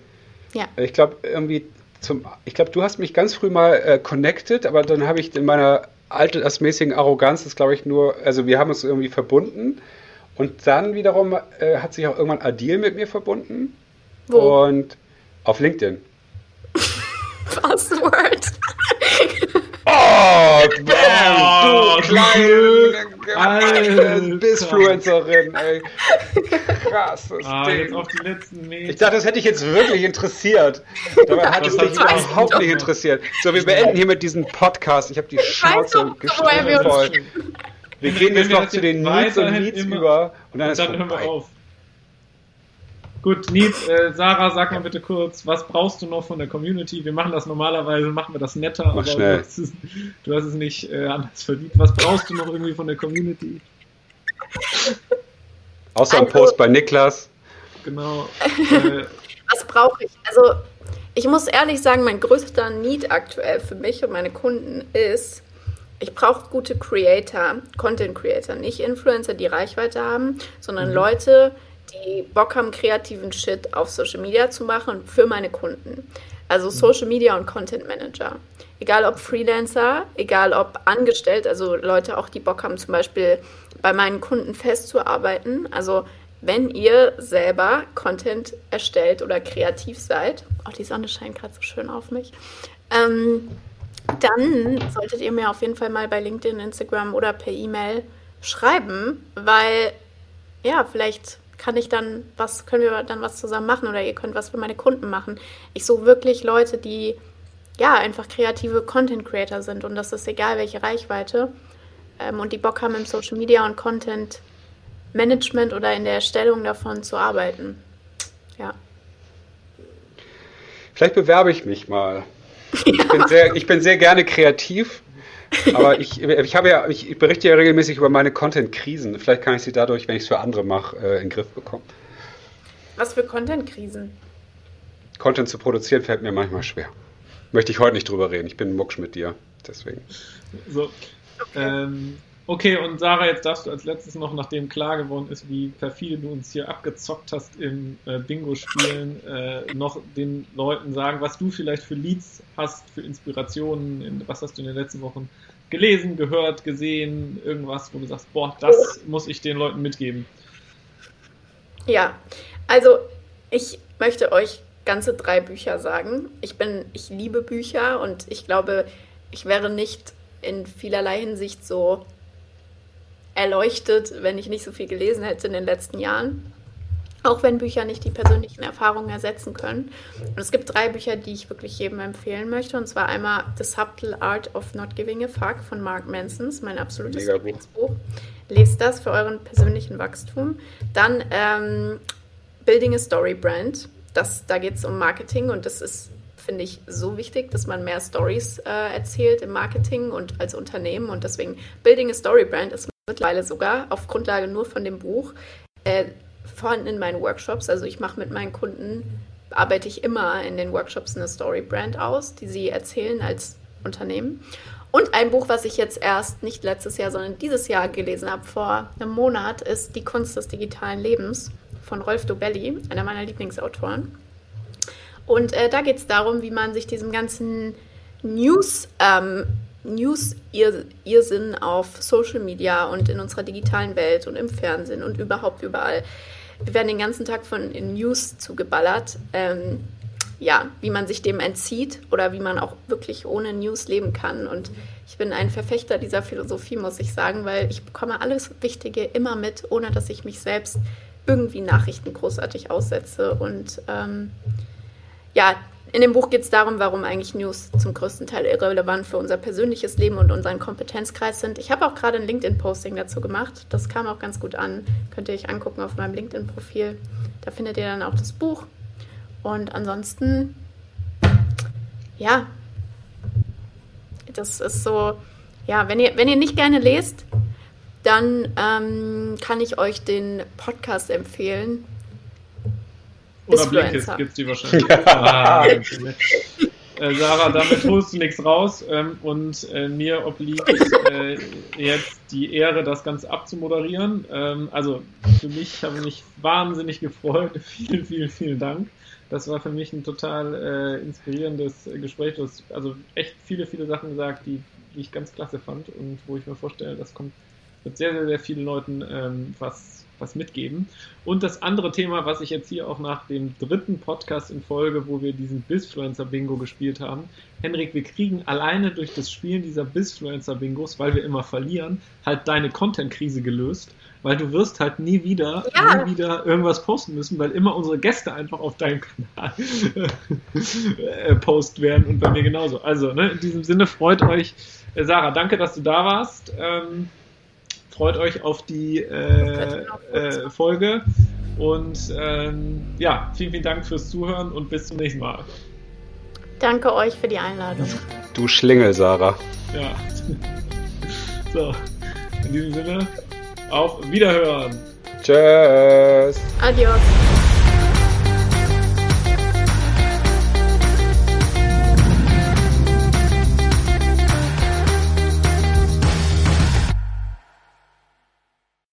Ja. Ich glaube, irgendwie zum, ich glaube, du hast mich ganz früh mal äh, connected, aber dann habe ich in meiner altersmäßigen Arroganz, das glaube ich nur, also wir haben uns irgendwie verbunden und dann wiederum äh, hat sich auch irgendwann Adil mit mir verbunden. Wo? Und auf LinkedIn. Passwort. oh, bam, du kleine Bisfluencerin, ey. Krasses ah, Ding. Jetzt auf die letzten Meter. Ich dachte, das hätte ich jetzt wirklich interessiert. Dabei hat es mich überhaupt nicht interessiert. So, wir beenden hier mit diesem Podcast. Ich habe die Schnauze gestrichen voll. Wir gehen jetzt noch zu den Needs und Needs über und dann, und dann hören wir auf. Gut, Nils, äh, Sarah, sag mal bitte kurz, was brauchst du noch von der Community? Wir machen das normalerweise, machen wir das netter, Mach aber schnell. Du, hast es, du hast es nicht äh, anders verdient. Was brauchst du noch irgendwie von der Community? Außer also, ein Post bei Niklas. Genau. Äh, was brauche ich? Also, ich muss ehrlich sagen, mein größter Need aktuell für mich und meine Kunden ist, ich brauche gute Creator, Content Creator, nicht Influencer, die Reichweite haben, sondern mhm. Leute, die Bock haben, kreativen Shit auf Social Media zu machen für meine Kunden. Also Social Media und Content Manager. Egal ob Freelancer, egal ob angestellt, also Leute auch, die Bock haben, zum Beispiel bei meinen Kunden festzuarbeiten. Also wenn ihr selber Content erstellt oder kreativ seid, oh, die Sonne scheint gerade so schön auf mich, ähm, dann solltet ihr mir auf jeden Fall mal bei LinkedIn, Instagram oder per E-Mail schreiben, weil ja, vielleicht kann ich dann was, können wir dann was zusammen machen oder ihr könnt was für meine Kunden machen. Ich suche wirklich Leute, die ja einfach kreative Content Creator sind und das ist egal welche Reichweite ähm, und die Bock haben im Social Media und Content Management oder in der Erstellung davon zu arbeiten. Ja. Vielleicht bewerbe ich mich mal. Ja. Ich, bin sehr, ich bin sehr gerne kreativ aber ich, ich habe ja, ich berichte ja regelmäßig über meine Content-Krisen. Vielleicht kann ich sie dadurch, wenn ich es für andere mache, äh, in den Griff bekommen. Was für Content-Krisen? Content zu produzieren fällt mir manchmal schwer. Möchte ich heute nicht drüber reden. Ich bin mucksch mit dir. Deswegen. So. Okay. Ähm, okay, und Sarah, jetzt darfst du als letztes noch, nachdem klar geworden ist, wie perfide du uns hier abgezockt hast im äh, Bingo-Spielen, äh, noch den Leuten sagen, was du vielleicht für Leads hast, für Inspirationen, in, was hast du in den letzten Wochen gelesen, gehört, gesehen, irgendwas, wo du sagst, boah, das muss ich den Leuten mitgeben? Ja, also ich möchte euch ganze drei Bücher sagen. Ich bin, ich liebe Bücher und ich glaube, ich wäre nicht in vielerlei Hinsicht so erleuchtet, wenn ich nicht so viel gelesen hätte in den letzten Jahren. Auch wenn Bücher nicht die persönlichen Erfahrungen ersetzen können. Und es gibt drei Bücher, die ich wirklich jedem empfehlen möchte. Und zwar einmal The Subtle Art of Not Giving a Fuck von Mark Manson, mein absolutes Lieblingsbuch. Lest das für euren persönlichen Wachstum. Dann ähm, Building a Story Brand. Das, da geht es um Marketing und das ist, finde ich, so wichtig, dass man mehr Stories äh, erzählt im Marketing und als Unternehmen. Und deswegen Building a Story Brand ist mittlerweile sogar auf Grundlage nur von dem Buch äh, vorhanden in meinen Workshops. Also ich mache mit meinen Kunden, arbeite ich immer in den Workshops eine Story Brand aus, die sie erzählen als Unternehmen. Und ein Buch, was ich jetzt erst nicht letztes Jahr, sondern dieses Jahr gelesen habe, vor einem Monat, ist Die Kunst des digitalen Lebens von Rolf Dobelli, einer meiner Lieblingsautoren. Und äh, da geht es darum, wie man sich diesem ganzen News ähm, News-Irrsinn auf Social Media und in unserer digitalen Welt und im Fernsehen und überhaupt überall. Wir werden den ganzen Tag von News zugeballert. Ähm, ja, wie man sich dem entzieht oder wie man auch wirklich ohne News leben kann. Und ich bin ein Verfechter dieser Philosophie, muss ich sagen, weil ich bekomme alles Wichtige immer mit, ohne dass ich mich selbst irgendwie Nachrichten großartig aussetze. Und ähm, ja, in dem Buch geht es darum, warum eigentlich News zum größten Teil irrelevant für unser persönliches Leben und unseren Kompetenzkreis sind. Ich habe auch gerade ein LinkedIn-Posting dazu gemacht. Das kam auch ganz gut an. Könnt ihr euch angucken auf meinem LinkedIn-Profil. Da findet ihr dann auch das Buch. Und ansonsten, ja, das ist so, ja, wenn ihr, wenn ihr nicht gerne lest, dann ähm, kann ich euch den Podcast empfehlen oder Blinkist gibt es die wahrscheinlich. ah, äh, Sarah, damit holst du nichts raus ähm, und äh, mir obliegt äh, jetzt die Ehre, das Ganze abzumoderieren. Ähm, also für mich habe ich mich wahnsinnig gefreut. vielen, vielen, vielen Dank. Das war für mich ein total äh, inspirierendes Gespräch. Du hast also echt viele, viele Sachen gesagt, die, die ich ganz klasse fand und wo ich mir vorstelle, das kommt mit sehr, sehr, sehr vielen Leuten ähm, was was mitgeben. Und das andere Thema, was ich jetzt hier auch nach dem dritten Podcast in Folge, wo wir diesen Bisfluencer-Bingo gespielt haben, Henrik, wir kriegen alleine durch das Spielen dieser Bisfluencer-Bingos, weil wir immer verlieren, halt deine Content-Krise gelöst weil du wirst halt nie wieder, ja. nie wieder irgendwas posten müssen, weil immer unsere Gäste einfach auf deinem Kanal äh, post werden und bei mir genauso. Also, ne, in diesem Sinne freut euch, äh, Sarah, danke, dass du da warst. Ähm, freut euch auf die äh, äh, Folge und ähm, ja, vielen, vielen Dank fürs Zuhören und bis zum nächsten Mal. Danke euch für die Einladung. Du Schlingel, Sarah. Ja. So, in diesem Sinne. Auf Wiederhören. Tschüss. Adios.